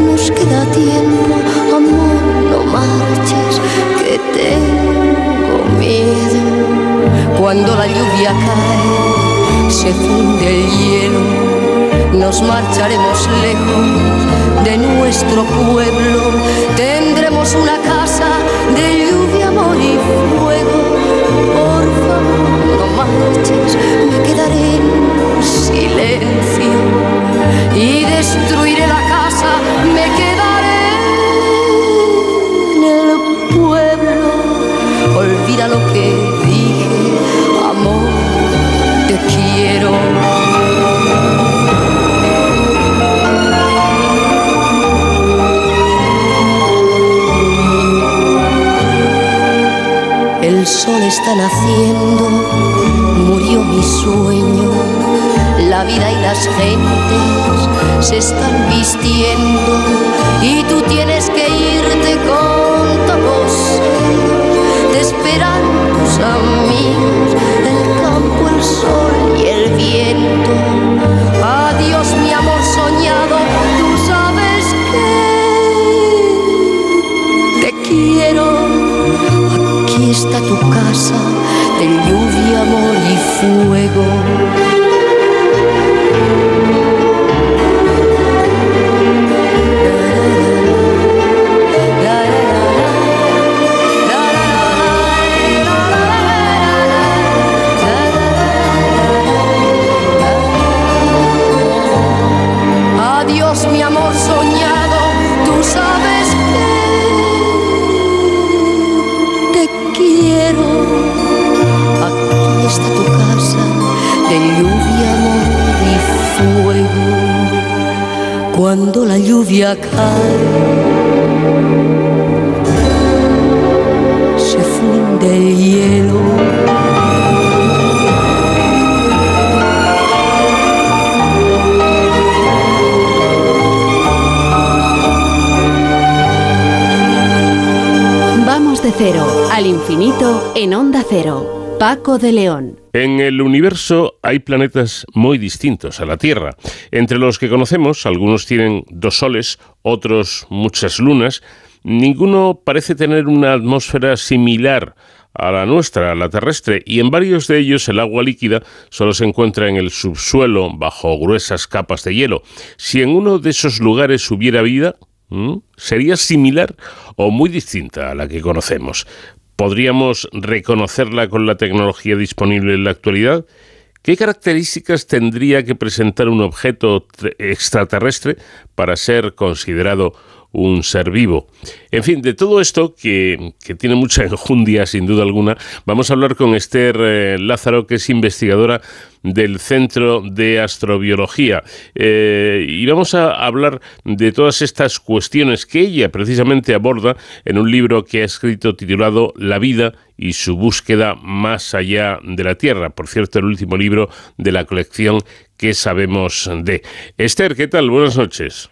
nos queda tiempo, amor, no marches, que tengo miedo. Cuando la lluvia cae, se funde el hielo, nos marcharemos lejos de nuestro pueblo. Tendremos una casa de lluvia, amor y fuego. Marches, me quedaré en silencio y destruiré la casa, me quedaré en el pueblo. Olvida lo que dije, amor, te quiero. El sol está naciendo, sueño, la vida y las gentes se están vistiendo y tú tienes que irte con todos te esperan tus amigos, el campo, el sol y Paco de León. En el universo hay planetas muy distintos a la Tierra. Entre los que conocemos, algunos tienen dos soles, otros muchas lunas. Ninguno parece tener una atmósfera similar a la nuestra, a la terrestre, y en varios de ellos el agua líquida solo se encuentra en el subsuelo bajo gruesas capas de hielo. Si en uno de esos lugares hubiera vida. ¿Sería similar o muy distinta a la que conocemos? ¿Podríamos reconocerla con la tecnología disponible en la actualidad? ¿Qué características tendría que presentar un objeto extraterrestre para ser considerado un ser vivo. En fin, de todo esto, que, que tiene mucha enjundia sin duda alguna, vamos a hablar con Esther eh, Lázaro, que es investigadora del Centro de Astrobiología. Eh, y vamos a hablar de todas estas cuestiones que ella precisamente aborda en un libro que ha escrito titulado La vida y su búsqueda más allá de la Tierra. Por cierto, el último libro de la colección que sabemos de. Esther, ¿qué tal? Buenas noches.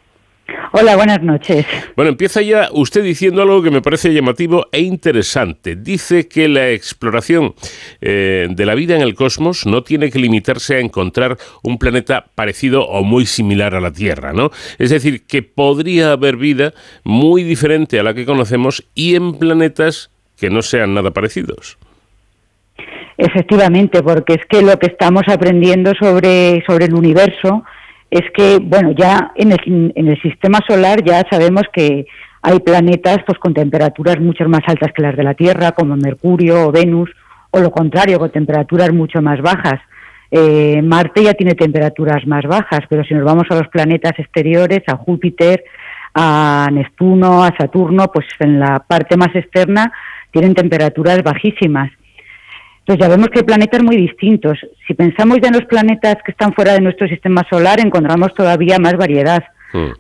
Hola, buenas noches. Bueno, empieza ya usted diciendo algo que me parece llamativo e interesante. Dice que la exploración eh, de la vida en el cosmos no tiene que limitarse a encontrar un planeta parecido o muy similar a la Tierra, ¿no? Es decir, que podría haber vida muy diferente a la que conocemos y en planetas que no sean nada parecidos. Efectivamente, porque es que lo que estamos aprendiendo sobre, sobre el universo es que, bueno, ya en el, en el sistema solar ya sabemos que hay planetas pues con temperaturas mucho más altas que las de la Tierra, como Mercurio o Venus, o lo contrario, con temperaturas mucho más bajas. Eh, Marte ya tiene temperaturas más bajas, pero si nos vamos a los planetas exteriores, a Júpiter, a Neptuno, a Saturno, pues en la parte más externa tienen temperaturas bajísimas. Entonces ya vemos que hay planetas muy distintos. Si pensamos ya en los planetas que están fuera de nuestro sistema solar, encontramos todavía más variedad.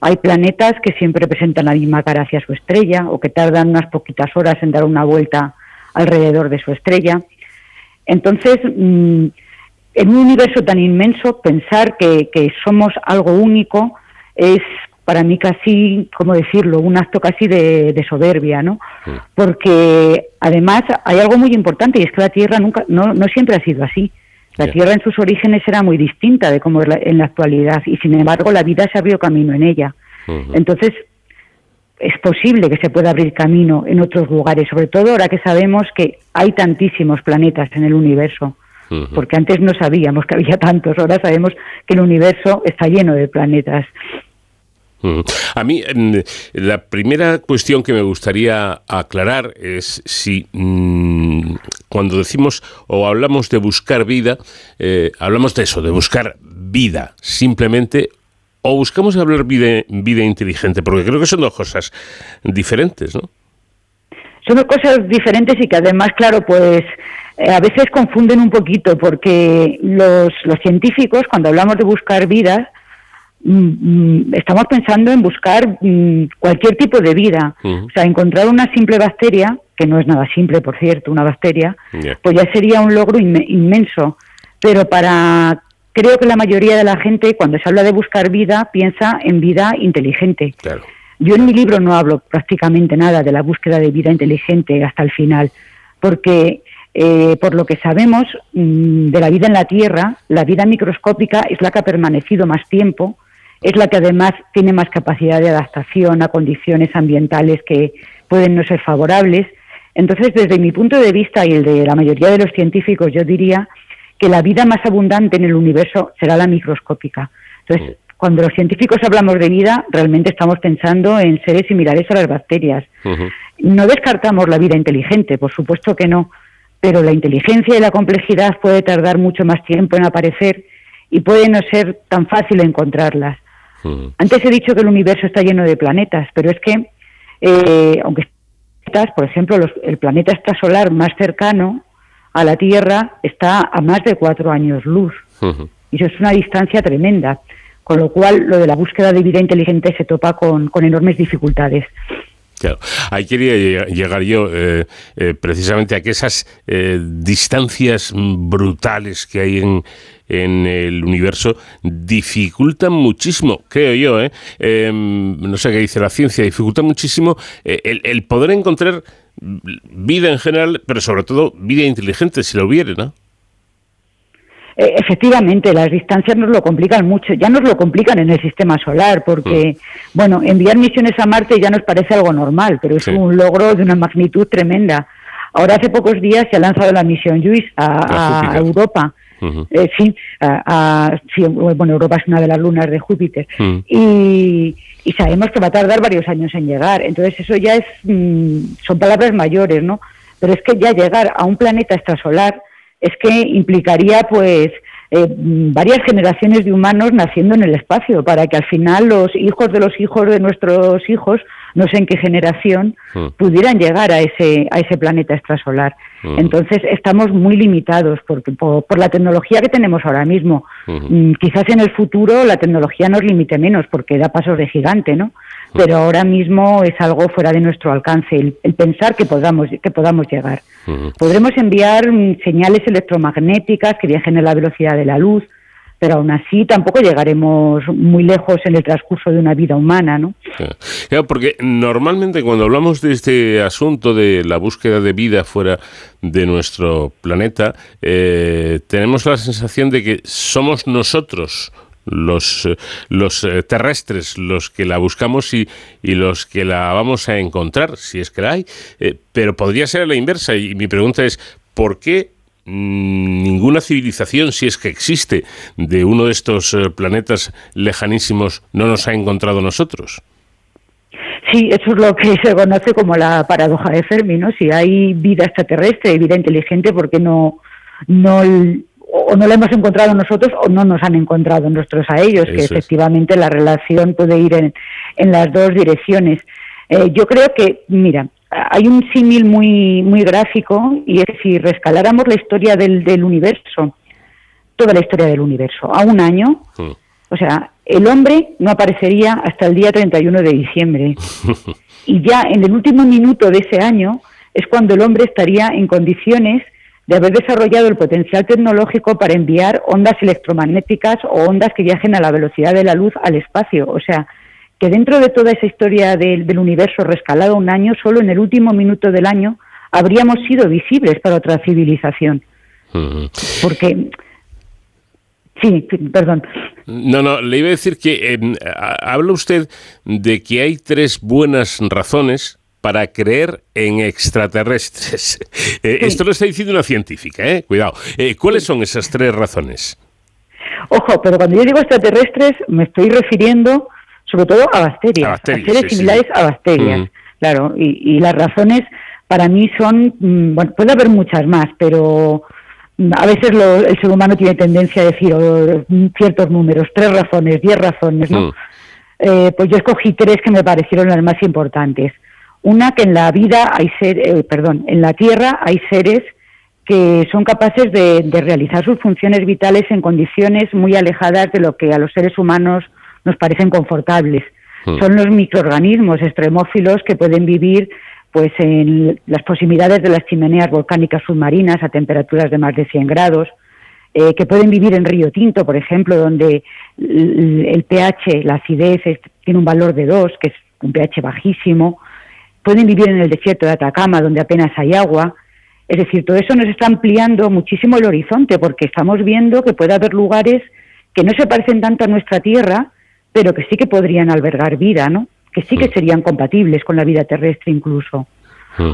Hay planetas que siempre presentan la misma cara hacia su estrella o que tardan unas poquitas horas en dar una vuelta alrededor de su estrella. Entonces, mm, en un universo tan inmenso, pensar que, que somos algo único es para mí casi, ¿cómo decirlo?, un acto casi de, de soberbia, ¿no? Porque además hay algo muy importante y es que la Tierra nunca, no, no siempre ha sido así. La Tierra en sus orígenes era muy distinta de cómo es la- en la actualidad y sin embargo la vida se abrió camino en ella. Entonces es posible que se pueda abrir camino en otros lugares, sobre todo ahora que sabemos que hay tantísimos planetas en el universo. Porque antes no sabíamos que había tantos, ahora sabemos que el universo está lleno de planetas. A mí, mm, la primera cuestión que me gustaría aclarar es si mm, cuando decimos o hablamos de buscar vida, eh, hablamos de eso, de buscar vida, simplemente, o buscamos hablar vida, vida inteligente, porque creo que son dos cosas diferentes, ¿no? Son dos cosas diferentes y que además, claro, pues eh, a veces confunden un poquito porque los, los científicos, cuando hablamos de buscar mm, estamos pensando en buscar mm, cualquier tipo de vida. O sea, encontrar una simple bacteria, que no es nada simple, por cierto, una bacteria, pues ya sería un logro inme- inmenso. Pero para creo que la mayoría de la gente, cuando se habla de buscar vida, piensa en vida inteligente. Yo en mi libro no hablo prácticamente nada de la búsqueda de vida inteligente hasta el final, porque eh, por lo que sabemos mm, de la vida en la Tierra, la vida microscópica es la que ha permanecido más tiempo, es la que además tiene más capacidad de adaptación a condiciones ambientales que pueden no ser favorables. Entonces, desde mi punto de vista y el de la mayoría de los científicos, yo diría que la vida más abundante en el universo será la microscópica. Entonces, cuando los científicos hablamos de vida, realmente estamos pensando en seres similares a las bacterias. No descartamos la vida inteligente, por supuesto que no, pero la inteligencia y la complejidad puede tardar mucho más tiempo en aparecer y puede no ser tan fácil encontrarlas. Antes he dicho que el universo está lleno de planetas, pero es que, eh, aunque por ejemplo, el planeta extrasolar más cercano a la Tierra está a más de cuatro años luz. Y eso es una distancia tremenda. Con lo cual, lo de la búsqueda de vida inteligente se topa con, enormes dificultades. Claro, ahí quería llegar yo eh, eh, precisamente a que esas eh, distancias brutales que hay en, en el universo dificultan muchísimo, creo yo, em, no sé qué dice la ciencia, dificulta muchísimo el, el, poder encontrar vida en general, pero sobre todo vida inteligente, si lo hubiera, ¿no? Eh, efectivamente, las distancias nos lo complican mucho, ya nos lo complican en el sistema solar, porque, mm. bueno, enviar misiones a Marte ya nos parece algo normal, pero es un logro de una magnitud tremenda. Ahora, hace pocos días se ha lanzado la misión JUICE a, Europa. Eh, sí, bueno, Europa es una de las lunas de Júpiter. Y, sabemos que va a tardar varios años en llegar. Entonces, eso ya es, mm, son palabras mayores, ¿no? Pero es que ya llegar a un planeta extrasolar es que implicaría pues eh, varias generaciones de humanos naciendo en el espacio para que al final los hijos de los hijos de nuestros hijos no sé en qué generación hmm. pudieran llegar a ese a ese planeta extrasolar hmm. entonces estamos muy limitados por, por, la tecnología que tenemos ahora mismo hmm. mm, quizás en el futuro la tecnología nos limite menos porque da pasos de gigante no pero ahora mismo es algo fuera de nuestro alcance el, pensar que podamos que podamos llegar. Podremos enviar mm, señales electromagnéticas que viajen a la velocidad de la luz, pero aún así tampoco llegaremos muy lejos en el transcurso de una vida humana, ¿no? Claro, porque normalmente cuando hablamos de este asunto de la búsqueda de vida fuera de nuestro planeta, eh, tenemos la sensación de que somos nosotros los, eh, los eh, terrestres los que la buscamos y, y, los que la vamos a encontrar, si es que la hay. Eh, pero podría ser a la inversa. Y mi pregunta es, ¿por qué mm, ninguna civilización, si es que existe, de uno de estos planetas lejanísimos no nos ha encontrado nosotros? Sí, eso es lo que se conoce como la paradoja de Fermi, ¿no? Si hay vida extraterrestre, vida inteligente, ¿por qué no, no o no la hemos encontrado nosotros o no nos han encontrado nosotros a ellos, que efectivamente la relación puede ir en, en las dos direcciones. Eh, yo creo que, mira, hay un símil muy, muy gráfico y es si rescaláramos la historia del, del universo, toda la historia del universo, a un año, hmm. o sea, el hombre no aparecería hasta el día 31 de diciembre. y ya en el último minuto de ese año es cuando el hombre estaría en condiciones de haber desarrollado el potencial tecnológico para enviar ondas electromagnéticas o ondas que viajen a la velocidad de la luz al espacio. O sea, que dentro de toda esa historia del, universo rescalado un año, solo en el último minuto del año habríamos sido visibles para otra civilización. Porque Sí, perdón. No, no, le iba a decir que eh, habla usted de que hay tres buenas razones para creer en extraterrestres. Eh, esto lo está diciendo una científica, ¿eh? Cuidado. Eh, ¿Cuáles son esas tres razones? Ojo, pero cuando yo digo extraterrestres me estoy refiriendo sobre todo a bacterias, a, seres similares a bacterias. Claro, y, las razones para mí son, mm, bueno, puede haber muchas más, pero mm, a veces el ser humano tiene tendencia a decir oh, ciertos números, tres razones, diez razones, ¿no? Eh, pues yo escogí tres que me parecieron las más importantes. Una que en la vida hay ser, eh, perdón, en la Tierra hay seres que son capaces de, realizar sus funciones vitales en condiciones muy alejadas de lo que a los seres humanos nos parecen confortables. Hmm. Son los microorganismos extremófilos que pueden vivir pues en las proximidades de las chimeneas volcánicas submarinas a temperaturas de más de 100 grados. eh, que pueden vivir en Río Tinto, por ejemplo, donde el pH, la acidez, tiene un valor de 2, que es un pH bajísimo. Pueden vivir en el desierto de Atacama, donde apenas hay agua. Es decir, todo eso nos está ampliando muchísimo el horizonte, porque estamos viendo que puede haber lugares que no se parecen tanto a nuestra Tierra, pero que sí que podrían albergar vida, ¿no? Que sí que serían compatibles con la vida terrestre incluso.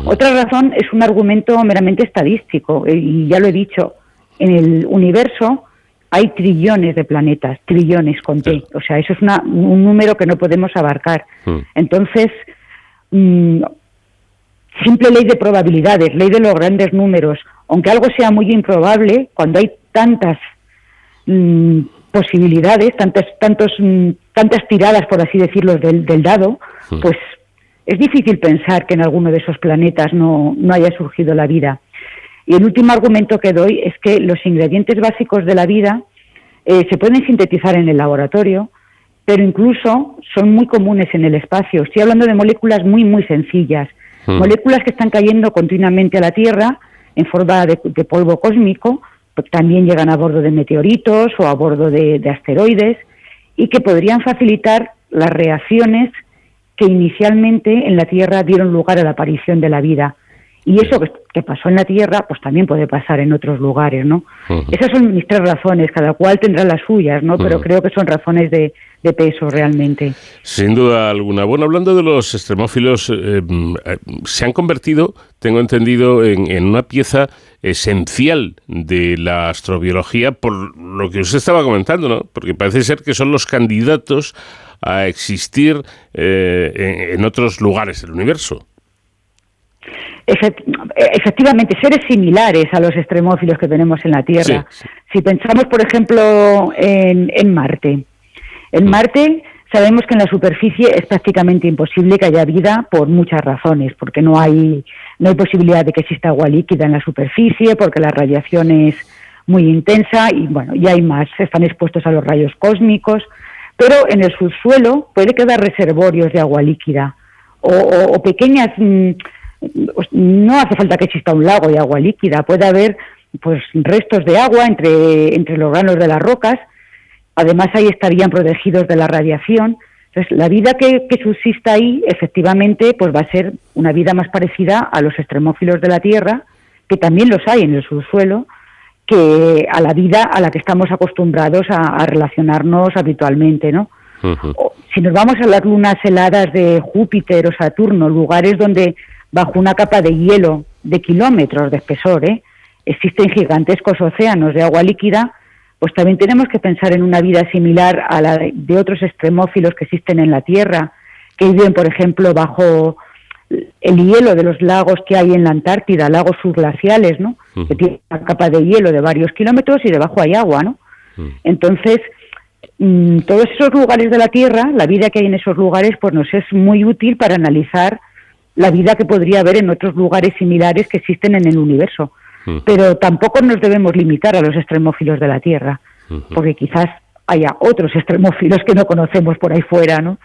Otra razón es un argumento meramente estadístico, eh, y ya lo he dicho, en el universo hay trillones de planetas, trillones con T, o sea, eso es un número que no podemos abarcar. Entonces, mm, simple ley de probabilidades, ley de los grandes números, aunque algo sea muy improbable, cuando hay tantas mm, posibilidades, tantas, tantos, mm, tantas tiradas, por así decirlo, del, del dado, pues es difícil pensar que en alguno de esos planetas no, no haya surgido la vida. Y el último argumento que doy es que los ingredientes básicos de la vida eh, se pueden sintetizar en el laboratorio, pero incluso son muy comunes en el espacio. Estoy hablando de moléculas muy, muy sencillas, hmm. moléculas que están cayendo continuamente a la Tierra en forma de, polvo cósmico, también llegan a bordo de meteoritos o a bordo de asteroides y que podrían facilitar las reacciones que inicialmente en la Tierra dieron lugar a la aparición de la vida. Y eso que, pasó en la Tierra, pues también puede pasar en otros lugares, ¿no? Esas son mis tres razones, cada cual tendrá las suyas, ¿no? Pero creo que son razones de, peso realmente. Sin duda alguna. Bueno, hablando de los extremófilos, eh, eh, se han convertido, tengo entendido, en, en, una pieza esencial de la astrobiología por lo que usted estaba comentando, ¿no? Porque parece ser que son los candidatos a existir eh, en, otros lugares del universo. Efectivamente, seres similares a los extremófilos que tenemos en la Tierra. Si pensamos, por ejemplo, en, Marte. En mm. Marte sabemos que en la superficie es prácticamente imposible que haya vida por muchas razones, porque no hay, no hay posibilidad de que exista agua líquida en la superficie, porque la radiación es muy intensa y bueno, ya hay más, están expuestos a los rayos cósmicos. Pero en el subsuelo puede quedar reservorios de agua líquida o, pequeñas, mm, no hace falta que exista un lago de agua líquida, puede haber pues restos de agua entre, entre los granos de las rocas, además ahí estarían protegidos de la radiación. Entonces, la vida que, que, subsista ahí, efectivamente, pues va a ser una vida más parecida a los extremófilos de la Tierra, que también los hay en el subsuelo, que a la vida a la que estamos acostumbrados a, relacionarnos habitualmente, ¿no? Si nos vamos a las lunas heladas de Júpiter o Saturno, lugares donde bajo una capa de hielo de kilómetros de espesor ¿eh? existen gigantescos océanos de agua líquida, pues también tenemos que pensar en una vida similar a la de otros extremófilos que existen en la Tierra, que viven, por ejemplo, bajo el hielo de los lagos que hay en la Antártida, lagos subglaciales, ¿no? Que tienen una capa de hielo de varios kilómetros y debajo hay agua, ¿no? Entonces, mm, todos esos lugares de la Tierra, la vida que hay en esos lugares, pues nos es muy útil para analizar la vida que podría haber en otros lugares similares que existen en el universo. Pero tampoco nos debemos limitar a los extremófilos de la Tierra, porque quizás haya otros extremófilos que no conocemos por ahí fuera, ¿no?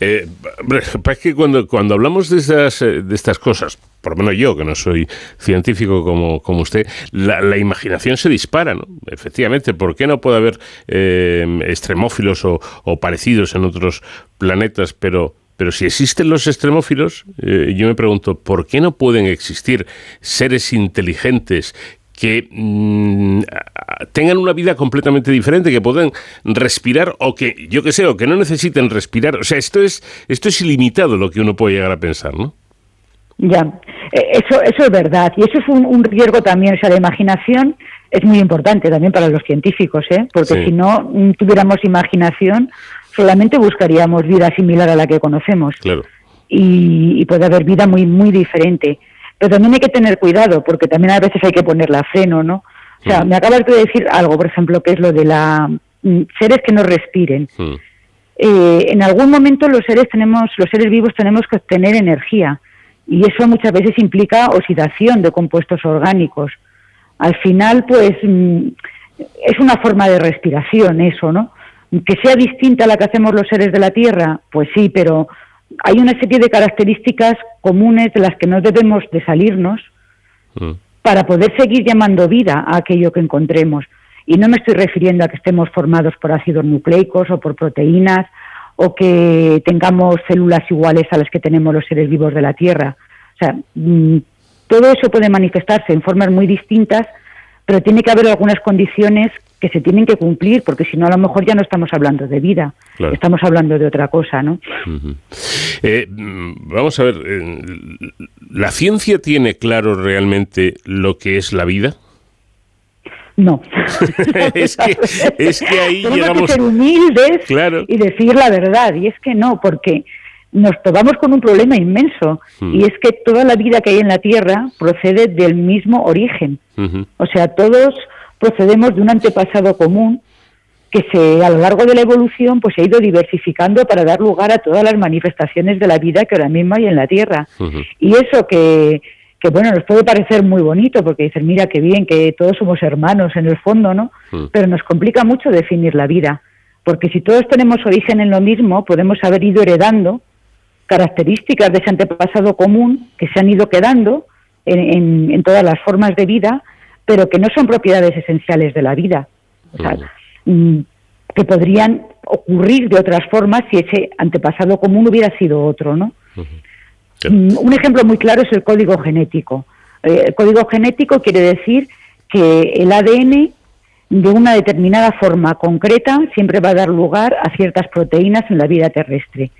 Eh, es que cuando, cuando hablamos de estas, eh, de estas cosas, por lo menos yo, que no soy científico como, como usted, la, imaginación se dispara, ¿no? Efectivamente, ¿por qué no puede haber eh, extremófilos o, parecidos en otros planetas, pero... Pero si existen los extremófilos, yo me pregunto, ¿por qué no pueden existir seres inteligentes que mm, tengan una vida completamente diferente, que puedan respirar o que, yo que sé, o que no necesiten respirar. O sea, esto es, esto es ilimitado lo que uno puede llegar a pensar, ¿no? Ya, eh, eso, eso es verdad. Y eso es un, riesgo también. O sea, la imaginación es muy importante también para los científicos, ¿eh? Porque si no mm, tuviéramos imaginación, solamente buscaríamos vida similar a la que conocemos. Claro. Y, y puede haber vida muy, muy diferente. Pero también hay que tener cuidado, porque también a veces hay que ponerle a freno, ¿no? O sea, me acabas de decir algo, por ejemplo, que es lo de la mm, seres que no respiren. Eh, en algún momento los seres tenemos, los seres vivos tenemos que obtener energía y eso muchas veces implica oxidación de compuestos orgánicos. Al final, pues mm, es una forma de respiración eso, ¿no? Que sea distinta a la que hacemos los seres de la Tierra, pues sí, pero hay una serie de características comunes de las que no debemos de salirnos, mm. para poder seguir llamando vida a aquello que encontremos. Y no me estoy refiriendo a que estemos formados por ácidos nucleicos o por proteínas o que tengamos células iguales a las que tenemos los seres vivos de la Tierra. O sea, mm, todo eso puede manifestarse en formas muy distintas, pero tiene que haber algunas condiciones que se tienen que cumplir, porque si no a lo mejor ya no estamos hablando de vida, estamos hablando de otra cosa, ¿no? Eh, mm, vamos a ver, eh, ¿la ciencia tiene claro realmente lo que es la vida? No. es, que, ahí Tenemos llegamos... que ser humildes Claro. y decir la verdad, y es que no, porque nos topamos con un problema inmenso, Hmm. y es que toda la vida que hay en la Tierra procede del mismo origen. O sea, todos procedemos de un antepasado común que se a lo largo de la evolución pues se ha ido diversificando para dar lugar a todas las manifestaciones de la vida que ahora mismo hay en la Tierra. Y eso que, que bueno, nos puede parecer muy bonito porque dicen, mira qué bien, que todos somos hermanos en el fondo, ¿no? Pero nos complica mucho definir la vida, porque si todos tenemos origen en lo mismo, podemos haber ido heredando características de ese antepasado común que se han ido quedando en, en- en todas las formas de vida, pero que no son propiedades esenciales de la vida. O sea, mm, que podrían ocurrir de otras formas si ese antepasado común hubiera sido otro, ¿no? Mm, Un ejemplo muy claro es el código genético. Eh, el código genético quiere decir que el ADN de una determinada forma concreta siempre va a dar lugar a ciertas proteínas en la vida terrestre.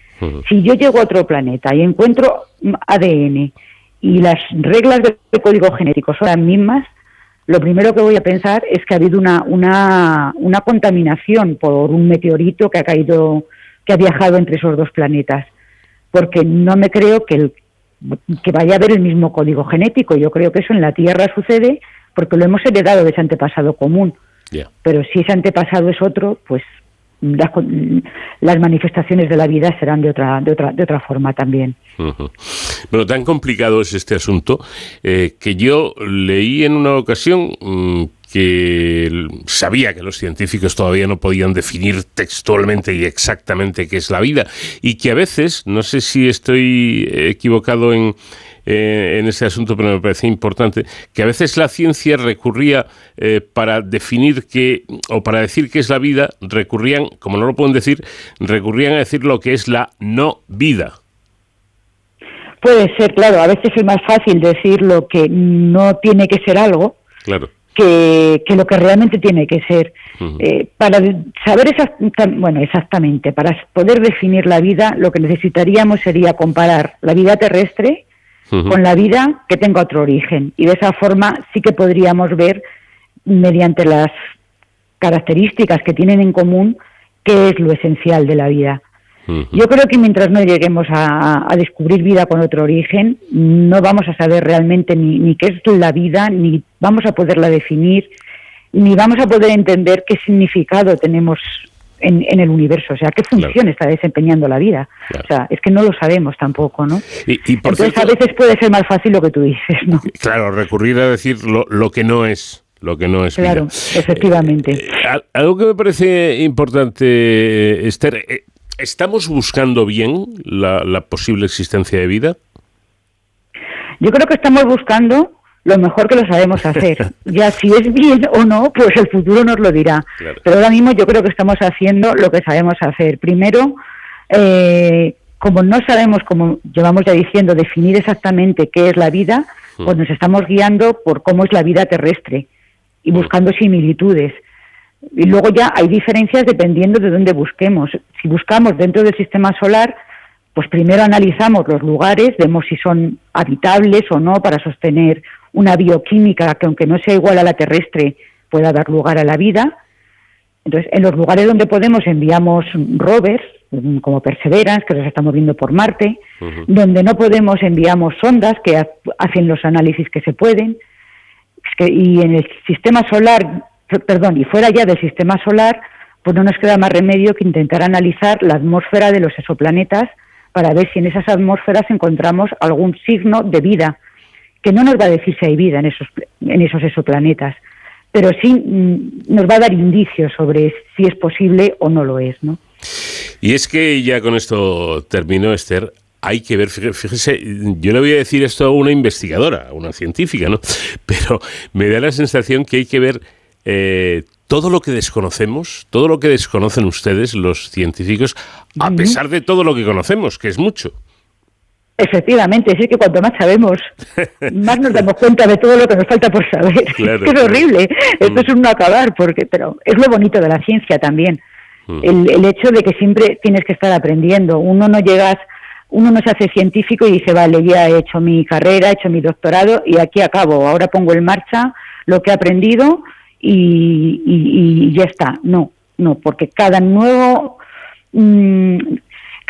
Si yo llego a otro planeta y encuentro mm, ADN y las reglas del código genético son las mismas, lo primero que voy a pensar es que ha habido una, una, una contaminación por un meteorito que ha caído, que ha viajado entre esos dos planetas, porque no me creo que, el, que vaya a haber el mismo código genético. Yo creo que eso en la Tierra sucede porque lo hemos heredado de ese antepasado común. Pero si ese antepasado es otro, pues las, las manifestaciones de la vida serán de otra, de otra, de otra forma también. Ujú. Bueno, tan complicado es este asunto eh, que yo leí en una ocasión mm, que sabía que los científicos todavía no podían definir textualmente y exactamente qué es la vida y que a veces, no sé si estoy equivocado en, eh, en ese asunto, pero me parece importante, que a veces la ciencia recurría eh, para definir qué o para decir qué es la vida, recurrían, como no lo pueden decir, recurrían a decir lo que es la no vida. Puede ser, claro, a veces es más fácil decir lo que no tiene que ser algo Claro. que, que lo que realmente tiene que ser. Eh, para saber exacta- bueno, exactamente, para poder definir la vida, lo que necesitaríamos sería comparar la vida terrestre Con la vida que tenga otro origen. Y de esa forma sí que podríamos ver, mediante las características que tienen en común, qué es lo esencial de la vida. Yo creo que mientras no lleguemos a, a descubrir vida con otro origen, no vamos a saber realmente ni, ni qué es la vida, ni vamos a poderla definir, ni vamos a poder entender qué significado tenemos en, en el universo, o sea, qué función está desempeñando la vida. O sea, es que no lo sabemos tampoco, ¿no? Y, y por Entonces cierto, a veces puede ser más fácil lo que tú dices, ¿no? claro, recurrir a decir lo, lo que no es, lo que no es vida. Claro, efectivamente. Al- Algo que me parece importante, Esther, eh, ¿estamos buscando bien la, la posible existencia de vida? Yo creo que estamos buscando lo mejor que lo sabemos hacer. Ya si es bien o no, pues el futuro nos lo dirá. Pero ahora mismo yo creo que estamos haciendo lo que sabemos hacer. Primero, eh, como no sabemos, como llevamos ya diciendo, definir exactamente qué es la vida, pues nos estamos guiando por cómo es la vida terrestre y buscando similitudes. Y luego ya hay diferencias dependiendo de dónde busquemos. Si buscamos dentro del sistema solar, pues primero analizamos los lugares, vemos si son habitables o no para sostener una bioquímica que aunque no sea igual a la terrestre pueda dar lugar a la vida. Entonces, en los lugares donde podemos enviamos rovers, mm, como Perseverance, que los estamos viendo por Marte, donde no podemos enviamos sondas que ha- hacen los análisis que se pueden. Y en el sistema solar, per- perdón, y fuera ya del sistema solar, pues no nos queda más remedio que intentar analizar la atmósfera de los exoplanetas para ver si en esas atmósferas encontramos algún signo de vida, que no nos va a decir si hay vida en esos, en esos exoplanetas, pero sí mm, nos va a dar indicios sobre si es posible o no lo es, ¿no? Y es que ya con esto terminó, Esther. hay que ver, fíjese, yo le voy a decir esto a una investigadora, a una científica, ¿no? Pero me da la sensación que hay que ver eh, todo lo que desconocemos, todo lo que desconocen ustedes, los científicos, a pesar de todo lo que conocemos, que es mucho. Efectivamente, sí que cuanto más sabemos, más nos damos cuenta de todo lo que nos falta por saber. es horrible, esto mm. es un no acabar, porque, pero es lo bonito de la ciencia también. Mm. El, el, hecho de que siempre tienes que estar aprendiendo. Uno no llegas, uno no se hace científico y dice, vale, ya he hecho mi carrera, he hecho mi doctorado y aquí acabo. Ahora pongo en marcha lo que he aprendido y, y, ya está. No, no, porque cada nuevo mm,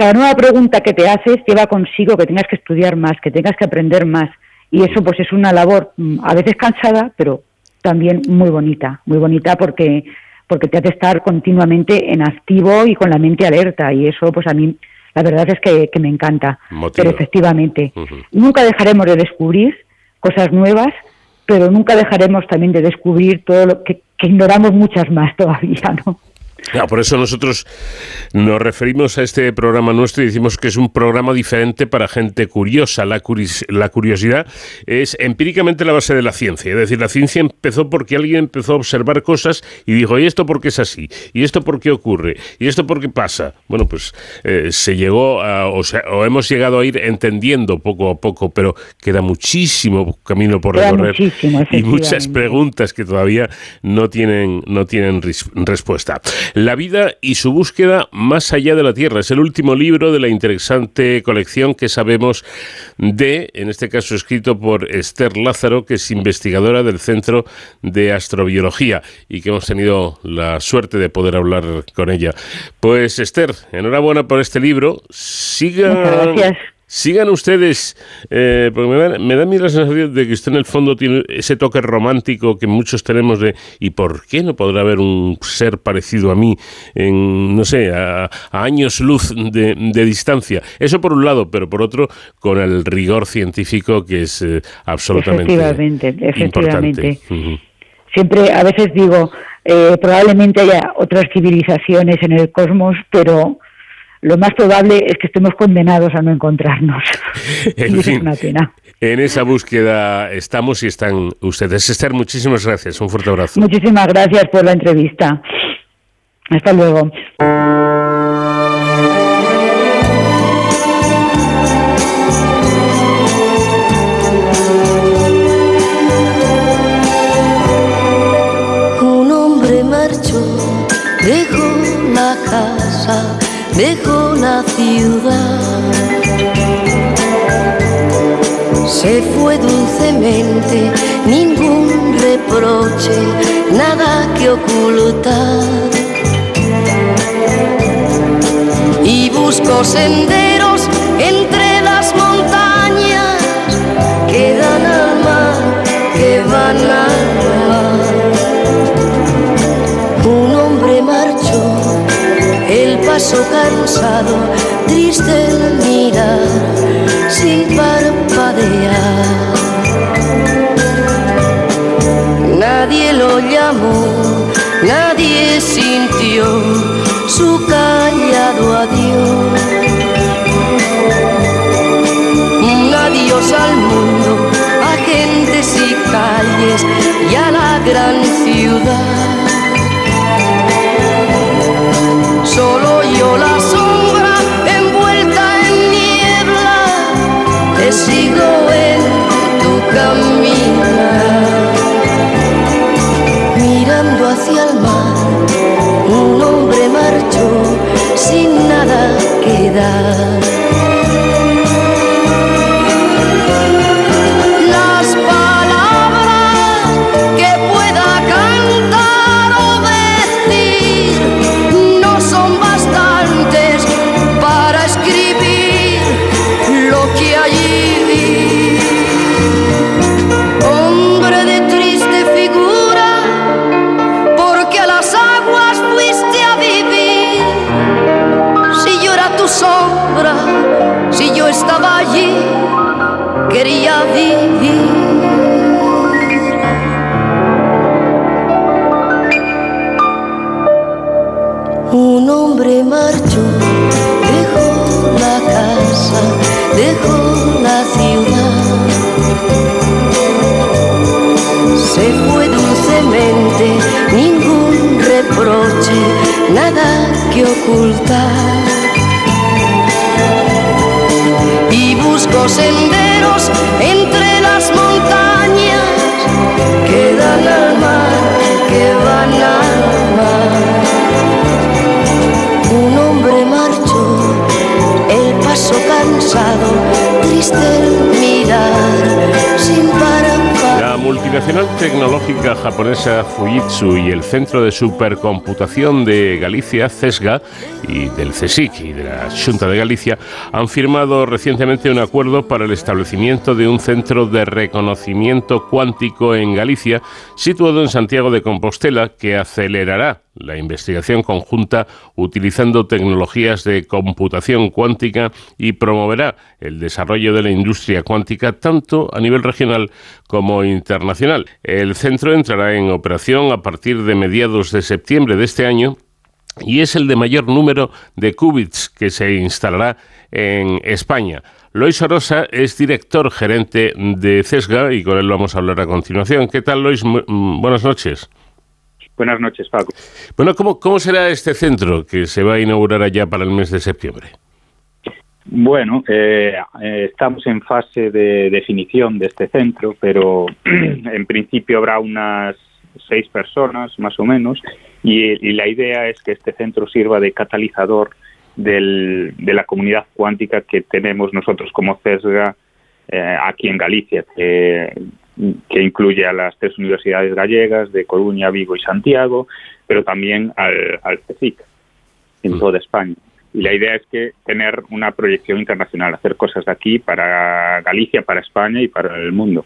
cada nueva pregunta que te haces lleva consigo que tengas que estudiar más, que tengas que aprender más. Y eso pues es una labor mm, a veces cansada, pero también muy bonita, muy bonita porque porque te hace estar continuamente en activo y con la mente alerta y eso pues a mí la verdad es que, me encanta. Pero efectivamente, nunca dejaremos de descubrir cosas nuevas, pero nunca dejaremos también de descubrir todo lo que, que ignoramos muchas más todavía, ¿no? Por eso nosotros nos referimos a este programa nuestro y decimos que es un programa diferente para gente curiosa. La, la, curiosidad es empíricamente la base de la ciencia. Es decir, la ciencia empezó porque alguien empezó a observar cosas y dijo, ¿y esto por qué es así? ¿Y esto por qué ocurre? ¿Y esto por qué pasa? Bueno, pues eh, se llegó a, o, sea, o, hemos llegado a ir entendiendo poco a poco, pero queda muchísimo camino por recorrer y muchas preguntas que todavía no tienen, no tienen respuesta. La vida y su búsqueda más allá de la Tierra. Es el último libro de la interesante colección que sabemos de, en este caso escrito por Esther Lázaro, que es investigadora del Centro de Astrobiología y que hemos tenido la suerte de poder hablar con ella. Pues Esther, enhorabuena por este libro. Siga. gracias. Sigan ustedes, eh, porque me da, me da a mí la sensación de que usted en el fondo tiene ese toque romántico que muchos tenemos de ¿y por qué no podrá haber un ser parecido a mí en, no sé, a, años luz de, distancia? Eso por un lado, pero por otro, con el rigor científico que es eh, absolutamente efectivamente, efectivamente. Siempre, a veces digo, eh, probablemente haya otras civilizaciones en el cosmos, pero lo más probable es que estemos condenados a no encontrarnos. en es una pena. En esa búsqueda estamos y están ustedes. Esther, muchísimas gracias. Un fuerte abrazo. Muchísimas gracias por la entrevista. Hasta luego. Un hombre marchó, dejó dejó la ciudad. Se fue dulcemente, ningún reproche, nada que ocultar. Y buscó senderos entre las montañas que dan al paso cansado, triste el mirar, sin parpadear. Nadie lo llamó, nadie sintió su callado adiós. Un adiós al mundo, a gentes y calles y a la gran ciudad solo yo la sombra envuelta en niebla, te sigo en tu camino. Mirando hacia el mar, un hombre marchó sin nada que dar. Y busco senderos entre las montañas que dan al mar, que van al mar. Un hombre marchó, el paso cansado, triste el mirar, multinacional tecnológica japonesa Fujitsu y el Centro de Supercomputación de Galicia, CESGA, y del CSIC y de la Junta de Galicia han firmado recientemente un acuerdo para el establecimiento de un centro de reconocimiento cuántico en Galicia, situado en Santiago de Compostela, que acelerará la investigación conjunta utilizando tecnologías de computación cuántica y promoverá el desarrollo de la industria cuántica tanto a nivel regional como internacional. El centro entrará en operación a partir de mediados de septiembre de este año y es el de mayor número de qubits que se instalará en España. Lois Orosa es director gerente de CESGA y con él vamos a hablar a continuación. ¿Qué tal, Lois? Mm, buenas noches. Buenas noches, Paco. Bueno, ¿cómo, ¿cómo será este centro que se va a inaugurar allá para el mes de septiembre? Bueno, eh, eh, estamos en fase de definición de este centro, pero en principio habrá unas seis personas más o menos y, la idea es que este centro sirva de catalizador del, de la comunidad cuántica que tenemos nosotros como CESGA eh, aquí en Galicia, que, que, incluye a las tres universidades gallegas de Coruña, Vigo y Santiago, pero también al, al CSIC en toda España. Y la idea es que tener una proyección internacional, hacer cosas de aquí para Galicia, para España y para el mundo.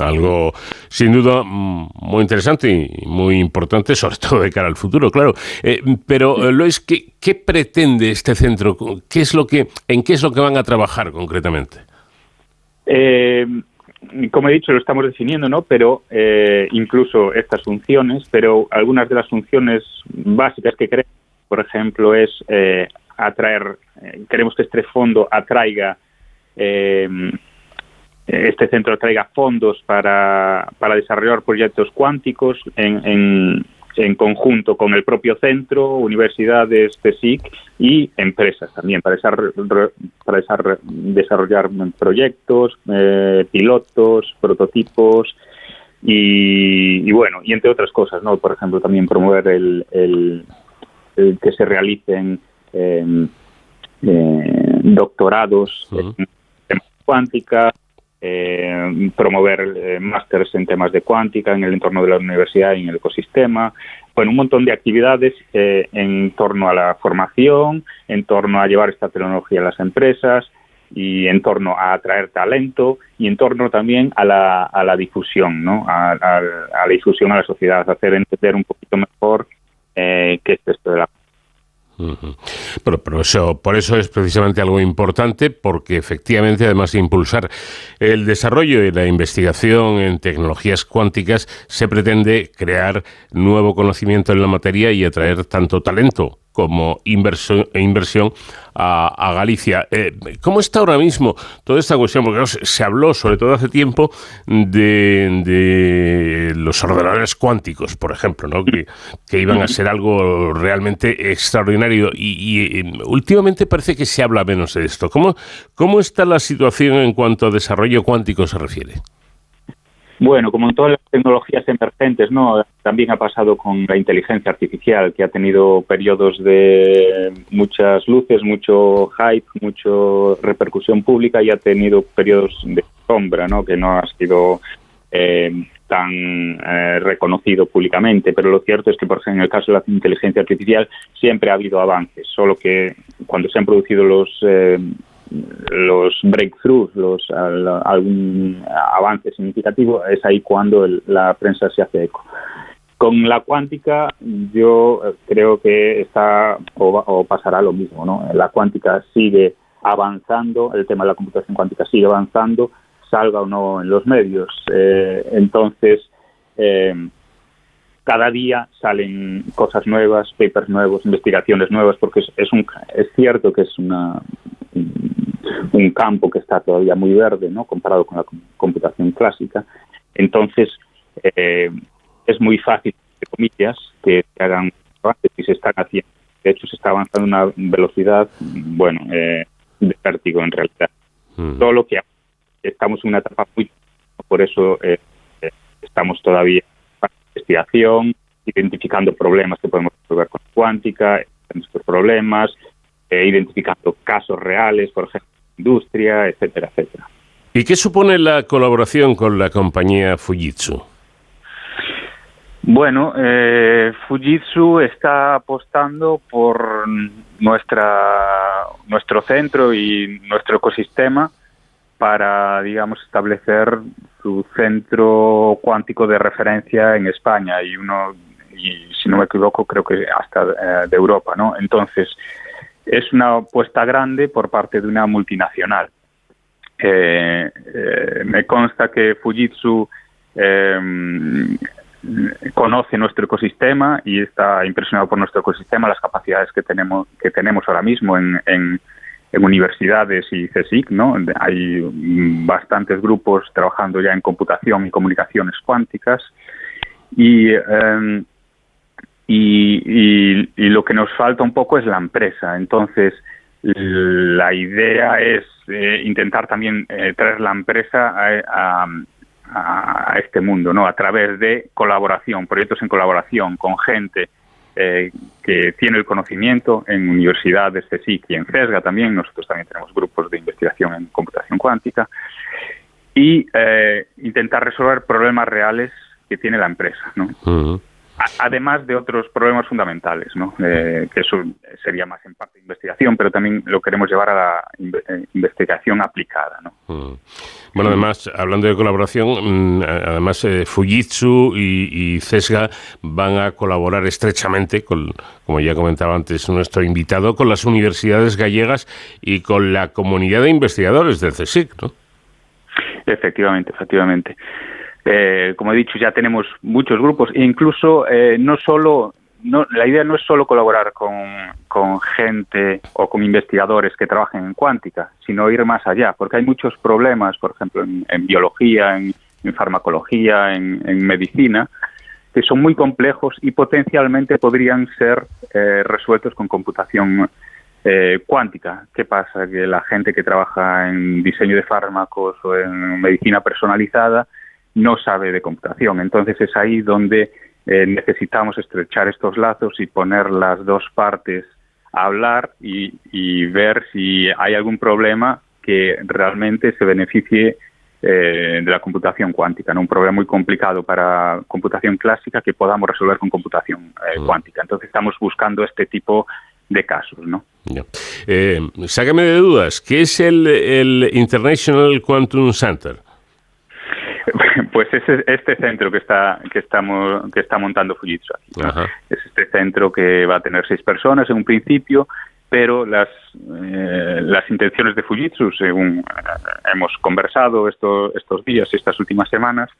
Algo sin duda mm, muy interesante y muy importante, sobre todo de cara al futuro, claro. Eh, pero, eh, Luis, ¿qué, ¿qué, pretende este centro? ¿Qué es lo que, ¿En qué es lo que van a trabajar concretamente? Eh, como he dicho, lo estamos definiendo, ¿no? Pero incluso estas funciones, pero algunas de las funciones básicas que queremos por ejemplo, es eh, atraer, eh, queremos que este fondo atraiga, eh, este centro atraiga fondos para, para desarrollar proyectos cuánticos en, en, conjunto con el propio centro, universidades, CSIC y empresas también, para, para desarrollar proyectos, pilotos, prototipos, y, bueno, y entre otras cosas, ¿no? Por ejemplo, también promover el, eh, que se realicen em, eh, doctorados en temas cuántica, eh, promover másteres en temas de cuántica en el entorno de la universidad y en el ecosistema. Bueno, un montón de actividades en torno a la formación, en torno a llevar esta tecnología a las empresas y en torno a atraer talento y en torno también a la, a la difusión, ¿no? A, a, la difusión a la sociedad, hacer entender un poquito mejor eh, que es esto de la pero, eso, por eso es precisamente algo importante, porque efectivamente, además de impulsar el desarrollo y la investigación en tecnologías cuánticas, se pretende crear nuevo conocimiento en la materia y atraer tanto talento como inversión, inversión a, Galicia. Eh, ¿Cómo está ahora mismo toda esta cuestión? Porque se habló, sobre todo hace tiempo, de, los ordenadores cuánticos, por ejemplo, ¿no? que, iban a ser algo realmente extraordinario. Y, últimamente parece que se habla menos de esto. ¿Cómo, ¿Cómo está la situación en cuanto a desarrollo cuántico se refiere? Bueno, como en todas las tecnologías emergentes, ¿no? También ha pasado con la inteligencia artificial, que ha tenido periodos de muchas luces, mucho hype, mucha repercusión pública y ha tenido periodos de sombra, ¿no? Que no ha sido eh, tan eh, reconocido públicamente. Pero lo cierto es que, por ejemplo, en el caso de la inteligencia artificial siempre ha habido avances, solo que cuando se han producido los eh, los breakthroughs, los algún avance significativo, es ahí cuando la prensa se hace eco. Con la cuántica yo creo que está o, pasará lo mismo, ¿no? La cuántica sigue avanzando, el tema de la computación cuántica sigue avanzando, salga o no en los medios. Eh, entonces, eh, cada día salen cosas nuevas, papers nuevos, investigaciones nuevas, porque es, un, es cierto que es una, un campo que está todavía muy verde, ¿no? Comparado con la computación clásica. Entonces, eh, es muy fácil, entre comillas, que se hagan avances y se están haciendo De hecho, se está avanzando a una velocidad, bueno, eh, de vértigo en realidad. Todo lo que estamos en una etapa muy... Por eso eh, eh, estamos todavía en investigación, identificando problemas que podemos resolver con cuántica, estos problemas, eh, identificando casos reales, por ejemplo, industria, etcétera, etcétera. ¿Y qué supone la colaboración con la compañía Fujitsu? Bueno, eh, Fujitsu está apostando por nuestra, nuestro centro y nuestro ecosistema para, digamos, establecer su centro cuántico de referencia en España y uno, y si no me equivoco, creo que hasta eh, de Europa, ¿no? Entonces, es una apuesta grande por parte de una multinacional. Eh, me consta que Fujitsu conoce nuestro ecosistema y está impresionado por nuestro ecosistema, las capacidades que tenemos que tenemos ahora mismo en, en, universidades y CSIC, ¿no? Hay bastantes grupos trabajando ya en computación y comunicaciones cuánticas y, y, y, lo que nos falta un poco es la empresa. Entonces, la idea es eh, intentar también eh, traer la empresa a a, este mundo, ¿no? A través de colaboración, proyectos en colaboración con gente eh, que tiene el conocimiento en universidades, CSIC y en CESGA también. Nosotros también tenemos grupos de investigación en computación cuántica y eh, intentar resolver problemas reales que tiene la empresa, ¿no? Además de otros problemas fundamentales, ¿no? Eh, que eso sería más en parte investigación, pero también lo queremos llevar a la eh, investigación aplicada. ¿no? Mm. Bueno, además, hablando de colaboración, mm, además eh, Fujitsu y, CESGA van a colaborar estrechamente, con, como ya comentaba antes nuestro invitado, con las universidades gallegas y con la comunidad de investigadores del CSIC, ¿no? Efectivamente, efectivamente. Eh, como he dicho, ya tenemos muchos grupos e incluso eh, no solo, la idea no es solo colaborar con, con, gente o con investigadores que trabajen en cuántica, sino ir más allá, porque hay muchos problemas, por ejemplo, en, biología, en, farmacología, en, medicina, que son muy complejos y potencialmente podrían ser eh, resueltos con computación cuántica. ¿Qué pasa? Que la gente que trabaja en diseño de fármacos o en medicina personalizada no sabe de computación. Entonces es ahí donde eh, necesitamos estrechar estos lazos y poner las dos partes a hablar y, ver si hay algún problema que realmente se beneficie eh, de la computación cuántica, ¿no? un problema muy complicado para computación clásica que podamos resolver con computación eh, mm. cuántica. Entonces estamos buscando este tipo de casos. ¿no? sácame de dudas, ¿qué es el, el International Quantum Center? Pues es este centro que está que estamos que está montando Fujitsu aquí. Es este centro que va a tener seis personas en un principio, pero las eh, las intenciones de Fujitsu, según eh, hemos conversado estos estos días, estas últimas semanas,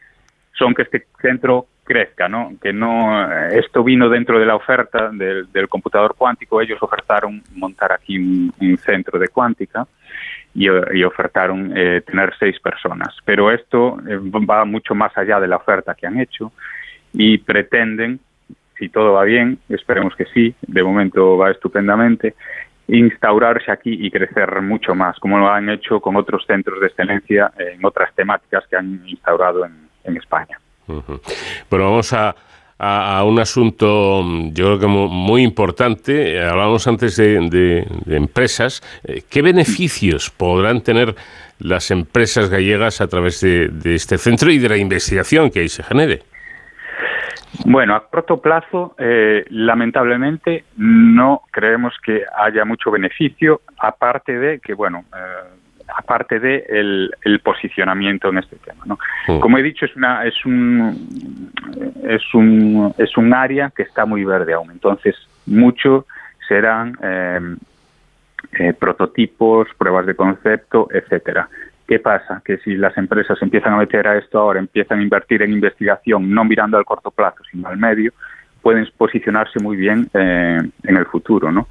son que este centro crezca, ¿no? Que no eh, esto vino dentro de la oferta del, computador cuántico. Ellos ofertaron montar aquí un centro de cuántica y, ofertaron eh, tener seis personas. Pero esto eh, va mucho más allá de la oferta que han hecho y pretenden, si todo va bien, esperemos que sí, de momento va estupendamente, instaurarse aquí y crecer mucho más, como lo han hecho con otros centros de excelencia en otras temáticas que han instaurado en, España. Bueno, vamos a a, un asunto, yo creo que muy, importante. Hablábamos antes de, empresas. Eh, ¿Qué beneficios podrán tener las empresas gallegas a través de, este centro y de la investigación que ahí se genere? Bueno, a corto plazo, eh, lamentablemente, no creemos que haya mucho beneficio, aparte de que, bueno, eh, aparte de el, posicionamiento en este tema. ¿no? Como he dicho, es una es un es un es un área que está muy verde aún. Entonces, mucho serán eh, eh, prototipos, pruebas de concepto, etcétera. ¿Qué pasa? Que si las empresas empiezan a meter a esto ahora, empiezan a invertir en investigación, no mirando al corto plazo, sino al medio, pueden posicionarse muy bien eh, en el futuro, ¿no?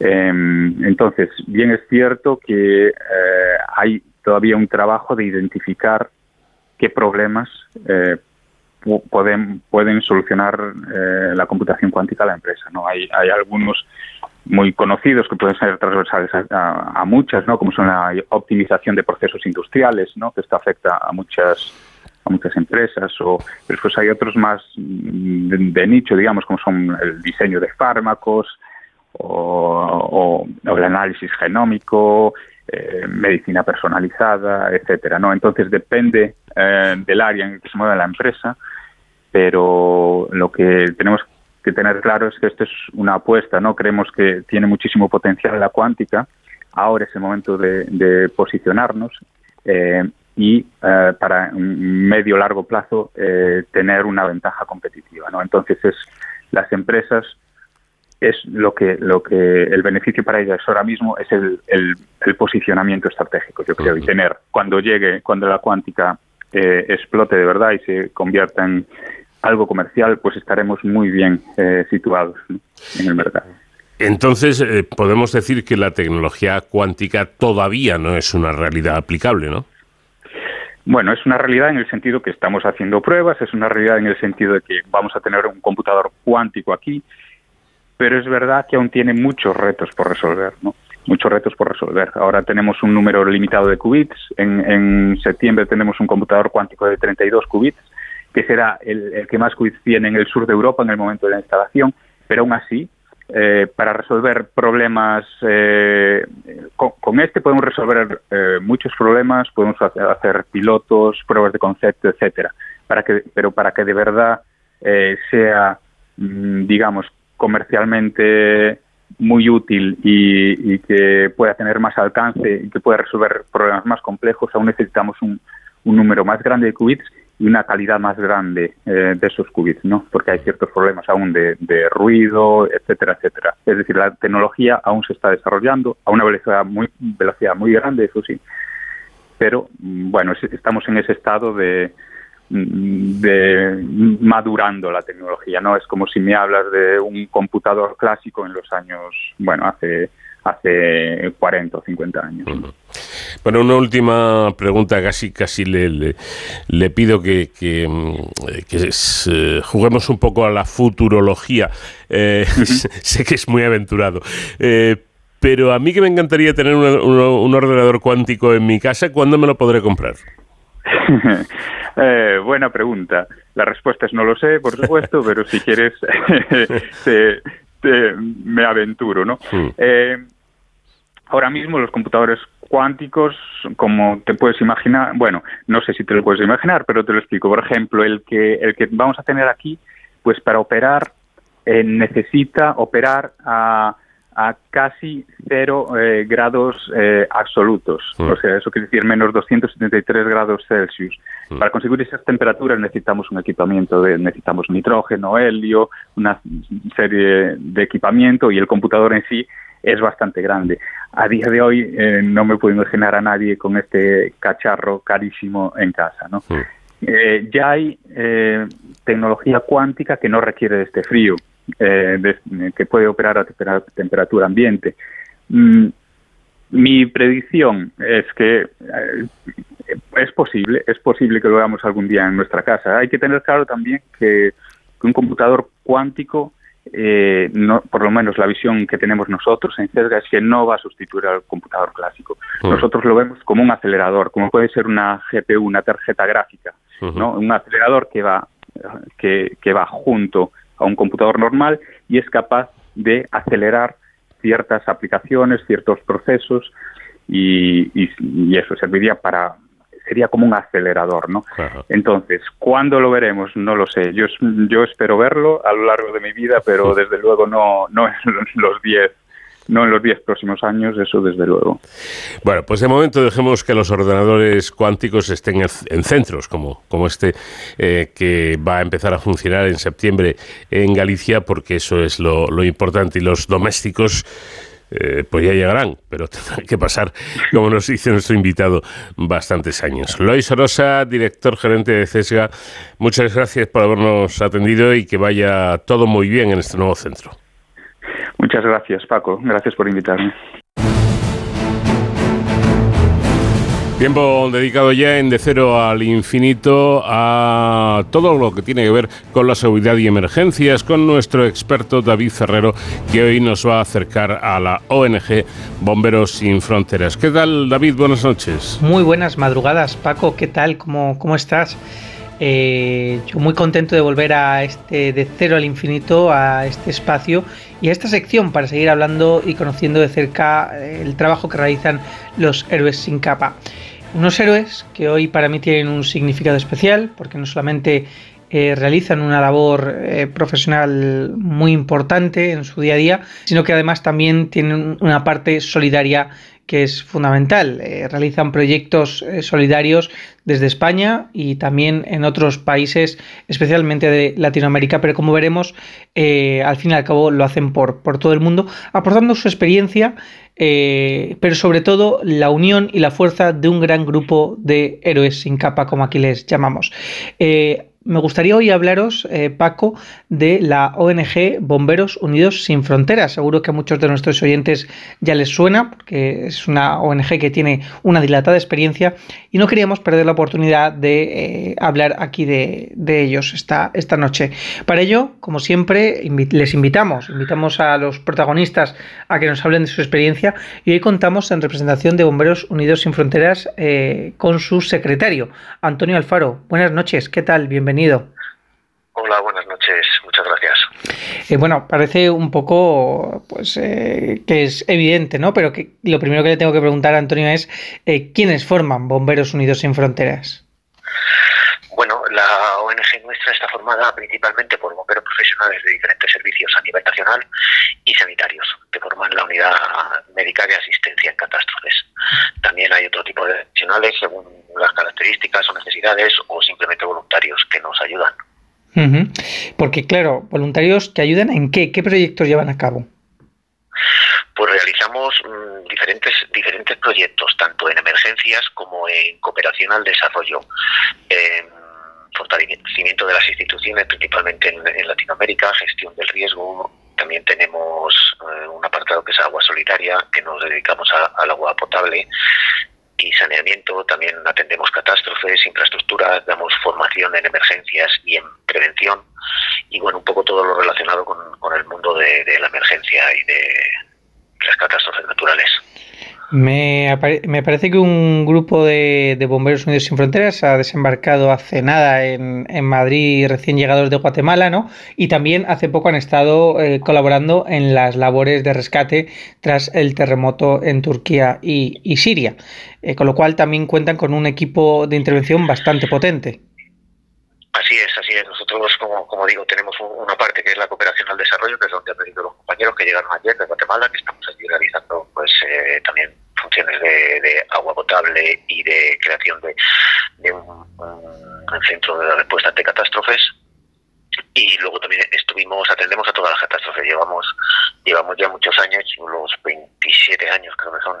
Em, entonces, bien es cierto que eh, hay todavía un trabajo de identificar qué problemas eh, pueden, pueden solucionar eh, la computación cuántica a la empresa. ¿no? Hay, hay algunos muy conocidos que pueden ser transversales a, muchas, ¿no? como son la optimización de procesos industriales, ¿no? que esto afecta a muchas a muchas empresas, o después hay otros más de, nicho, digamos, como son el diseño de fármacos o, el análisis genómico, eh, medicina personalizada, etcétera, ¿no? Entonces depende eh, del área en que se mueve la empresa, pero lo que tenemos que tener claro es que esto es una apuesta, ¿no? Creemos que tiene muchísimo potencial la cuántica. Ahora es el momento de, posicionarnos eh, y para medio largo plazo tener una ventaja competitiva, ¿no? Entonces es las empresas es lo que lo que el beneficio para ellas ahora mismo es el, el, posicionamiento estratégico, yo creo, y tener cuando llegue, cuando la cuántica explote de verdad y se convierta en algo comercial, pues estaremos muy bien eh, situados en el mercado. Entonces, eh, podemos decir que la tecnología cuántica todavía no es una realidad aplicable, ¿no? Bueno, es una realidad en el sentido que estamos haciendo pruebas, es una realidad en el sentido de que vamos a tener un computador cuántico aquí, pero es verdad que aún tiene muchos retos por resolver, ¿no? Muchos retos por resolver. Ahora tenemos un número limitado de qubits, en, en septiembre tenemos un computador cuántico de 32 qubits, que será el, que más qubits tiene en el sur de Europa en el momento de la instalación, pero aún así, eh, para resolver problemas, eh, con, este podemos resolver eh, muchos problemas, podemos hacer, pilotos, pruebas de concepto, etcétera, para que, pero para que de verdad sea, mm, digamos, comercialmente muy útil y, que pueda tener más alcance y que pueda resolver problemas más complejos, aún necesitamos un, un número más grande de qubits y una calidad más grande eh, de esos qubits, ¿no? Porque hay ciertos problemas aún de, ruido, etcétera, etcétera. Es decir, la tecnología aún se está desarrollando a una velocidad muy velocidad muy grande, eso sí. Pero mm, bueno, estamos en ese estado de de madurando la tecnología, ¿no? Es como si me hablas de un computador clásico en los años, bueno, hace hace 40 o 50 años. Bueno, una última pregunta, casi casi le, le, pido que, que, mm, eh, juguemos un poco a la futurología. Eh, sé que es muy aventurado. Eh, pero a mí que me encantaría tener un, ordenador cuántico en mi casa, ¿cuándo me lo podré comprar? buena pregunta. La respuesta es no lo sé, por supuesto, pero si quieres me aventuro, ¿no? Eh, ahora mismo los computadores cuánticos, como te puedes imaginar, bueno, no sé si te lo puedes imaginar, pero te lo explico. Por ejemplo, el que el que vamos a tener aquí, pues para operar eh, necesita operar a a casi cero eh, grados eh, absolutos. Mm. O sea, eso quiere decir menos 273 grados Celsius. Mm. Para conseguir esas temperaturas necesitamos un equipamiento, de, necesitamos nitrógeno, helio, una serie de equipamiento y el computador en sí es bastante grande. A día de hoy eh, no me puedo imaginar a nadie con este cacharro carísimo en casa, ¿no? Mm. ya hay tecnología cuántica que no requiere de este frío eh, que puede operar a temperatura ambiente. Mm, mi predicción es que eh, es posible, es posible que lo hagamos algún día en nuestra casa. Hay que tener claro también que, un computador cuántico eh, no, por lo menos la visión que tenemos nosotros en CERGA es que no va a sustituir al computador clásico. Nosotros lo vemos como un acelerador, como puede ser una GPU, una tarjeta gráfica, ¿no? Un acelerador que va que, que va junto a un computador normal y es capaz de acelerar ciertas aplicaciones, ciertos procesos y, eso serviría para sería como un acelerador, ¿no? Entonces, ¿cuándo lo veremos? No lo sé. Yo, yo espero verlo a lo largo de mi vida, pero desde luego no, no en los 10 no en los 10 próximos años, eso desde luego. Bueno, pues de momento dejemos que los ordenadores cuánticos estén en centros como, como este eh, que va a empezar a funcionar en septiembre en Galicia, porque eso es lo, importante y los domésticos. Eh, pues ya llegarán, pero tendrán que pasar, como nos dice nuestro invitado, bastantes años. Lois Orosa, director gerente de CESGA, muchas gracias por habernos atendido y que vaya todo muy bien en este nuevo centro. Muchas gracias, Paco. Gracias por invitarme. Tiempo dedicado ya en De Cero al Infinito a todo lo que tiene que ver con la seguridad y emergencias con nuestro experto David Ferrero que hoy nos va a acercar a la ONG Bomberos Sin Fronteras. ¿Qué tal David? Buenas noches. Muy buenas madrugadas Paco, ¿qué tal? ¿Cómo, cómo estás? Eh, yo muy contento de volver a este de cero al infinito, a este espacio y a esta sección para seguir hablando y conociendo de cerca eh, el trabajo que realizan los héroes sin capa. Unos héroes que hoy para mí tienen un significado especial, porque no solamente eh, realizan una labor eh, profesional muy importante en su día a día, sino que además también tienen una parte solidaria que es fundamental. Eh, realizan proyectos solidarios desde España y también en otros países, especialmente de Latinoamérica, pero como veremos, al fin y al cabo lo hacen por, por todo el mundo, aportando su experiencia eh, pero sobre todo la unión y la fuerza de un gran grupo de héroes sin capa, como aquí les llamamos. Eh, me gustaría hoy hablaros, eh, Paco, de la ONG Bomberos Unidos Sin Fronteras. Seguro que a muchos de nuestros oyentes ya les suena, porque es una ONG que tiene una dilatada experiencia y no queríamos perder la oportunidad de eh, hablar aquí de, ellos esta, esta, noche. Para ello, como siempre, les invitamos, invitamos a los protagonistas a que nos hablen de su experiencia y hoy contamos en representación de Bomberos Unidos Sin Fronteras eh, con su secretario, Antonio Alfaro. Buenas noches, ¿qué tal? Bienvenido bienvenido. Hola, buenas noches, muchas gracias. Eh, bueno, parece un poco, pues, eh, que es evidente, ¿no? Pero que lo primero que le tengo que preguntar a Antonio es, eh, ¿quiénes forman Bomberos Unidos sin Fronteras? Bueno, la ONG nuestra está formada principalmente por bomberos profesionales de diferentes servicios a nivel nacional y sanitarios, que forman la unidad médica de asistencia en catástrofes. También hay otro tipo de profesionales según las características o necesidades o simplemente voluntarios que nos ayudan. Porque claro, voluntarios que ayudan en qué, qué proyectos llevan a cabo. Pues realizamos mm, diferentes diferentes proyectos, tanto en emergencias como en cooperación al desarrollo fortalecimiento de las instituciones, principalmente en, Latinoamérica, gestión del riesgo. También tenemos eh, un apartado que es agua solitaria, que nos dedicamos al agua potable y saneamiento. También atendemos catástrofes, infraestructuras, damos formación en emergencias y en prevención. Y bueno, un poco todo lo relacionado con, el mundo de la emergencia y de las catástrofes naturales. Me, me, parece que un grupo de, Bomberos Unidos Sin Fronteras ha desembarcado hace nada en, en, Madrid, recién llegados de Guatemala, ¿no? Y también hace poco han estado eh, colaborando en las labores de rescate tras el terremoto en Turquía y, Siria. Eh, con lo cual también cuentan con un equipo de intervención bastante potente. Así es, así es. Nosotros, como, digo, tenemos una parte que es la cooperación al desarrollo, que es donde han venido los compañeros que llegaron ayer de Guatemala, que estamos allí realizando pues eh, también funciones de, agua potable y de creación de, un, centro de respuesta ante catástrofes. Y luego también estuvimos atendemos a todas las catástrofes. Llevamos llevamos ya muchos años los 27 años creo que son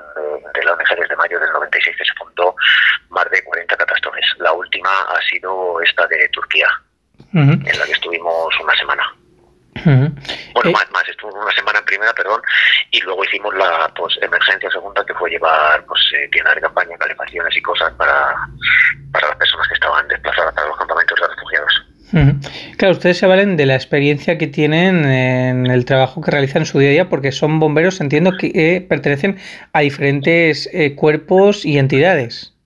de, la ONG desde mayo del 96 que se fundó más de 40 catástrofes. La última ha sido esta de Turquía en la que estuvimos una semana bueno, eh, más, más, estuvo una semana en primera, perdón, y luego hicimos la pues emergencia segunda, que fue llevar pues eh, tiendas de campaña, calefacciones y cosas para, para las personas que estaban desplazadas para los campamentos de refugiados. Claro, ustedes se valen de la experiencia que tienen en el trabajo que realizan en su día a día, porque son bomberos, entiendo que eh, pertenecen a diferentes cuerpos y entidades.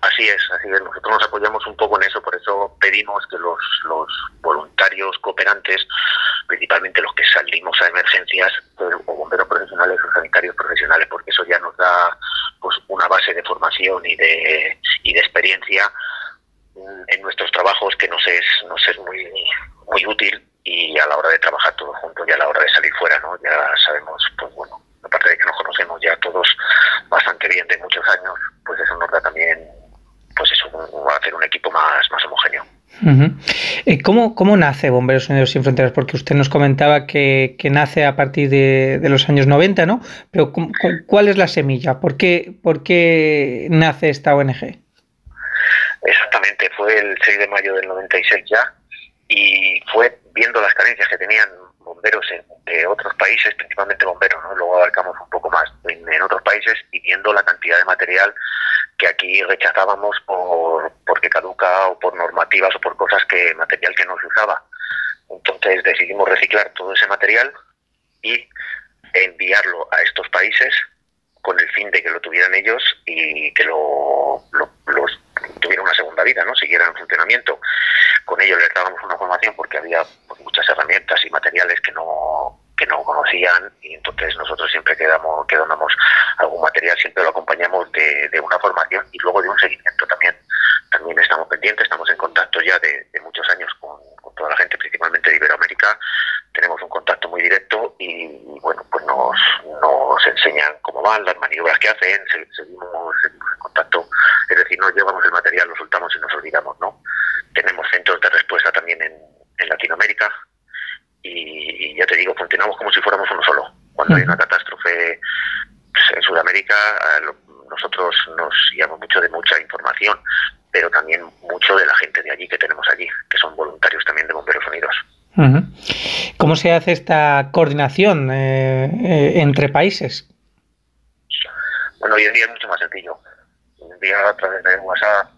Así es, así es. Nosotros nos apoyamos un poco en eso, por eso pedimos que los, voluntarios cooperantes, principalmente los que salimos a emergencias, pues, o bomberos profesionales o sanitarios profesionales, porque eso ya nos da pues una base de formación y de, y de experiencia mm, en nuestros trabajos que nos es, nos es muy, muy útil y a la hora de trabajar todos juntos y a la hora de salir fuera, ¿no? Ya sabemos, pues bueno, aparte de que nos conocemos ya todos bastante bien de muchos años, pues eso nos da también, pues eso, hacer un equipo más, más homogéneo. Eh, ¿Cómo, ¿Cómo, nace Bomberos Unidos Sin Fronteras? Porque usted nos comentaba que, que nace a partir de, de, los años 90, ¿no? Pero ¿cuál es la semilla? ¿Por qué, ¿Por qué nace esta ONG? Exactamente, fue el 6 de mayo del 96 ya y fue viendo las carencias que tenían bomberos en otros países, principalmente bomberos, ¿no? luego abarcamos un poco más en, otros países y viendo la cantidad de material que aquí rechazábamos por porque caduca o por normativas o por cosas que material que no se usaba. Entonces decidimos reciclar todo ese material y enviarlo a estos países con el fin de que lo tuvieran ellos y que lo, los tuvieran una segunda vida, ¿no? Siguieran en funcionamiento. Con ellos les dábamos una formación porque había pues, muchas herramientas y materiales que no que no conocían y entonces nosotros siempre quedamos, que donamos algún material, siempre lo acompañamos de, de una formación y luego de un seguimiento también. También estamos pendientes, estamos en contacto ya de, de muchos años con, con toda la gente, principalmente de Iberoamérica, tenemos un contacto muy directo y bueno, pues nos, nos enseñan cómo van, las maniobras que hacen, seguimos, en contacto, es decir, no llevamos el material, lo soltamos y nos olvidamos, ¿no? Tenemos centros de respuesta también en, en Latinoamérica y, ya te digo, funcionamos como si fuéramos uno solo. Cuando hay una catástrofe pues, en Sudamérica, nosotros nos guiamos mucho de mucha información, pero también mucho de la gente de allí que tenemos allí, que son voluntarios también de Bomberos Unidos. ¿Cómo se hace esta coordinación eh, eh, entre países? Bueno, hoy en día es mucho más sencillo. Hoy en día a través de WhatsApp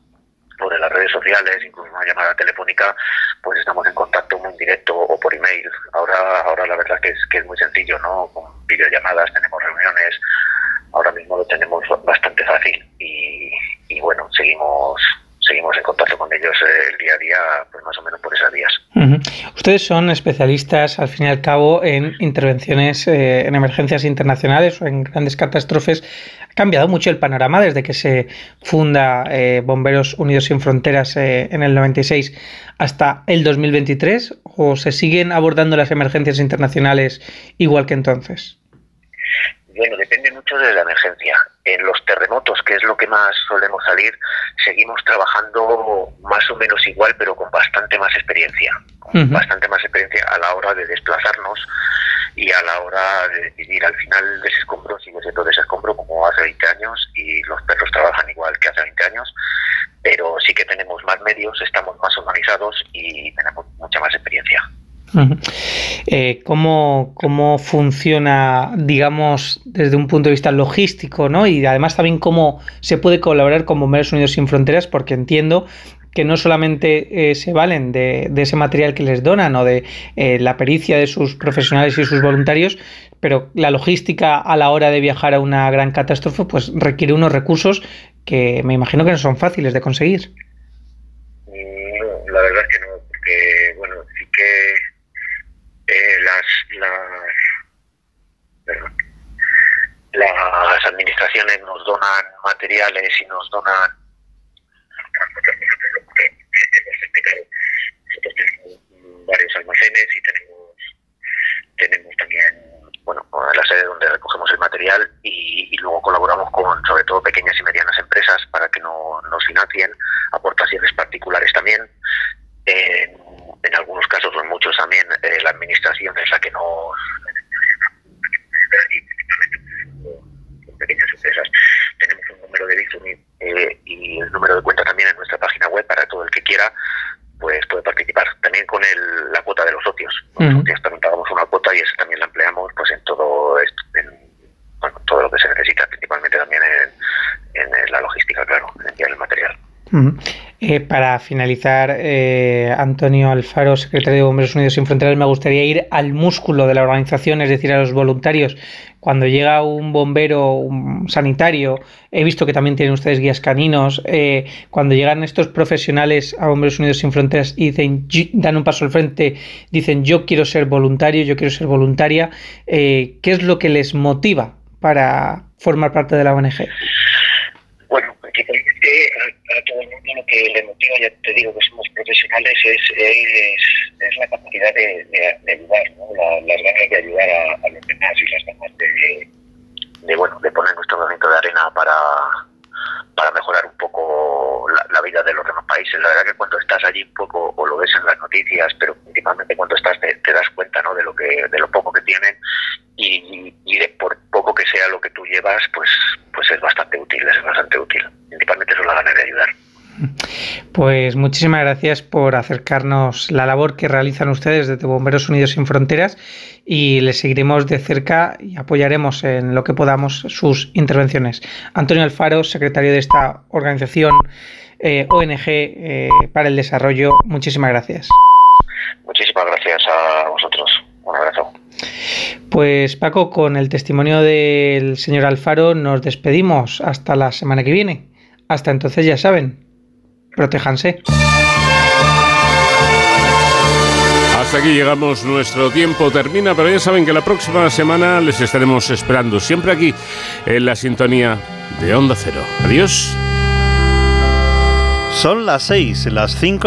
o de las redes sociales, incluso una llamada telefónica, pues estamos en contacto muy directo o por email. Ahora, ahora la verdad que es que es muy sencillo, ¿no? Con videollamadas tenemos reuniones. Ahora mismo lo tenemos bastante fácil y, y bueno, seguimos seguimos en contacto con ellos eh, el día a día, pues más o menos por esas vías. Ustedes son especialistas, al fin y al cabo, en intervenciones eh, en emergencias internacionales o en grandes catástrofes. ¿Ha cambiado mucho el panorama desde que se funda eh, Bomberos Unidos sin Fronteras en el 96 hasta el 2023? ¿O se siguen abordando las emergencias internacionales igual que entonces? Bueno, depende mucho de la emergencia. En los terremotos, que es lo que más solemos salir, seguimos trabajando más o menos igual, pero con bastante más experiencia. Bastante más experiencia a la hora de desplazarnos y a la hora de decidir. Al final, ese escombro sigue siendo ese escombro como hace 20 años y los perros trabajan igual que hace 20 años, pero sí que tenemos más medios, estamos más organizados y tenemos mucha más experiencia. Eh, ¿cómo, ¿cómo, funciona, digamos, desde un punto de vista logístico, ¿no? Y además también cómo se puede colaborar con Bomberos Unidos sin Fronteras, porque entiendo que no solamente eh, se valen de, ese material que les donan o de eh, la pericia de sus profesionales y sus voluntarios, pero la logística a la hora de viajar a una gran catástrofe pues requiere unos recursos que me imagino que no son fáciles de conseguir. Mm, la verdad es que no, porque bueno, sí que eh, las, las, administraciones nos donan materiales y nos donan nosotros tenemos varios almacenes y tenemos tenemos también bueno la sede donde recogemos el material y, luego colaboramos con sobre todo pequeñas y medianas empresas para que no, nos financien aportaciones particulares también en algunos casos o en muchos también eh, la administración es la que nos pequeñas empresas tenemos un número de Bizum eh, y el número de cuenta también en nuestra página web para todo el que quiera pues puede participar también con el, la cuota de los socios. Los socios también pagamos una cuota y esa también la empleamos pues en todo esto, en, bueno, todo lo que se necesita principalmente también en, en la logística claro en el material eh, para finalizar, eh, Antonio Alfaro, secretario de Bomberos Unidos sin Fronteras, me gustaría ir al músculo de la organización, es decir, a los voluntarios. Cuando llega un bombero un sanitario, he visto que también tienen ustedes guías caninos, eh, cuando llegan estos profesionales a Bomberos Unidos sin Fronteras y dicen, dan un paso al frente, dicen yo quiero ser voluntario, yo quiero ser voluntaria, ¿qué es lo que les motiva para formar parte de la ONG? A, todo el mundo lo que le motiva, ya te digo que somos profesionales, es, es, la capacidad de, ayudar, ¿no? las ganas de ayudar a, los demás y las ganas de, de, bueno, de poner nuestro granito de arena para, para mejorar un poco la, vida de los demás países. La verdad que cuando estás allí un poco, o lo ves en las noticias, pero principalmente cuando estás te, das cuenta ¿no? de lo que de lo poco que tienen y, y de por poco que sea lo que tú llevas, pues pues es bastante útil, es bastante útil. Principalmente son las ganas de ayudar. Pues muchísimas gracias por acercarnos la labor que realizan ustedes desde Bomberos Unidos sin Fronteras y les seguiremos de cerca y apoyaremos en lo que podamos sus intervenciones. Antonio Alfaro, secretario de esta organización eh, ONG eh, para el Desarrollo, muchísimas gracias. Muchísimas gracias a vosotros. Un abrazo. Pues Paco, con el testimonio del señor Alfaro nos despedimos hasta la semana que viene. Hasta entonces ya saben, protéjanse. Hasta aquí llegamos, nuestro tiempo termina, pero ya saben que la próxima semana les estaremos esperando, siempre aquí en la sintonía de Onda Cero. Adiós. Son las seis, las cinco en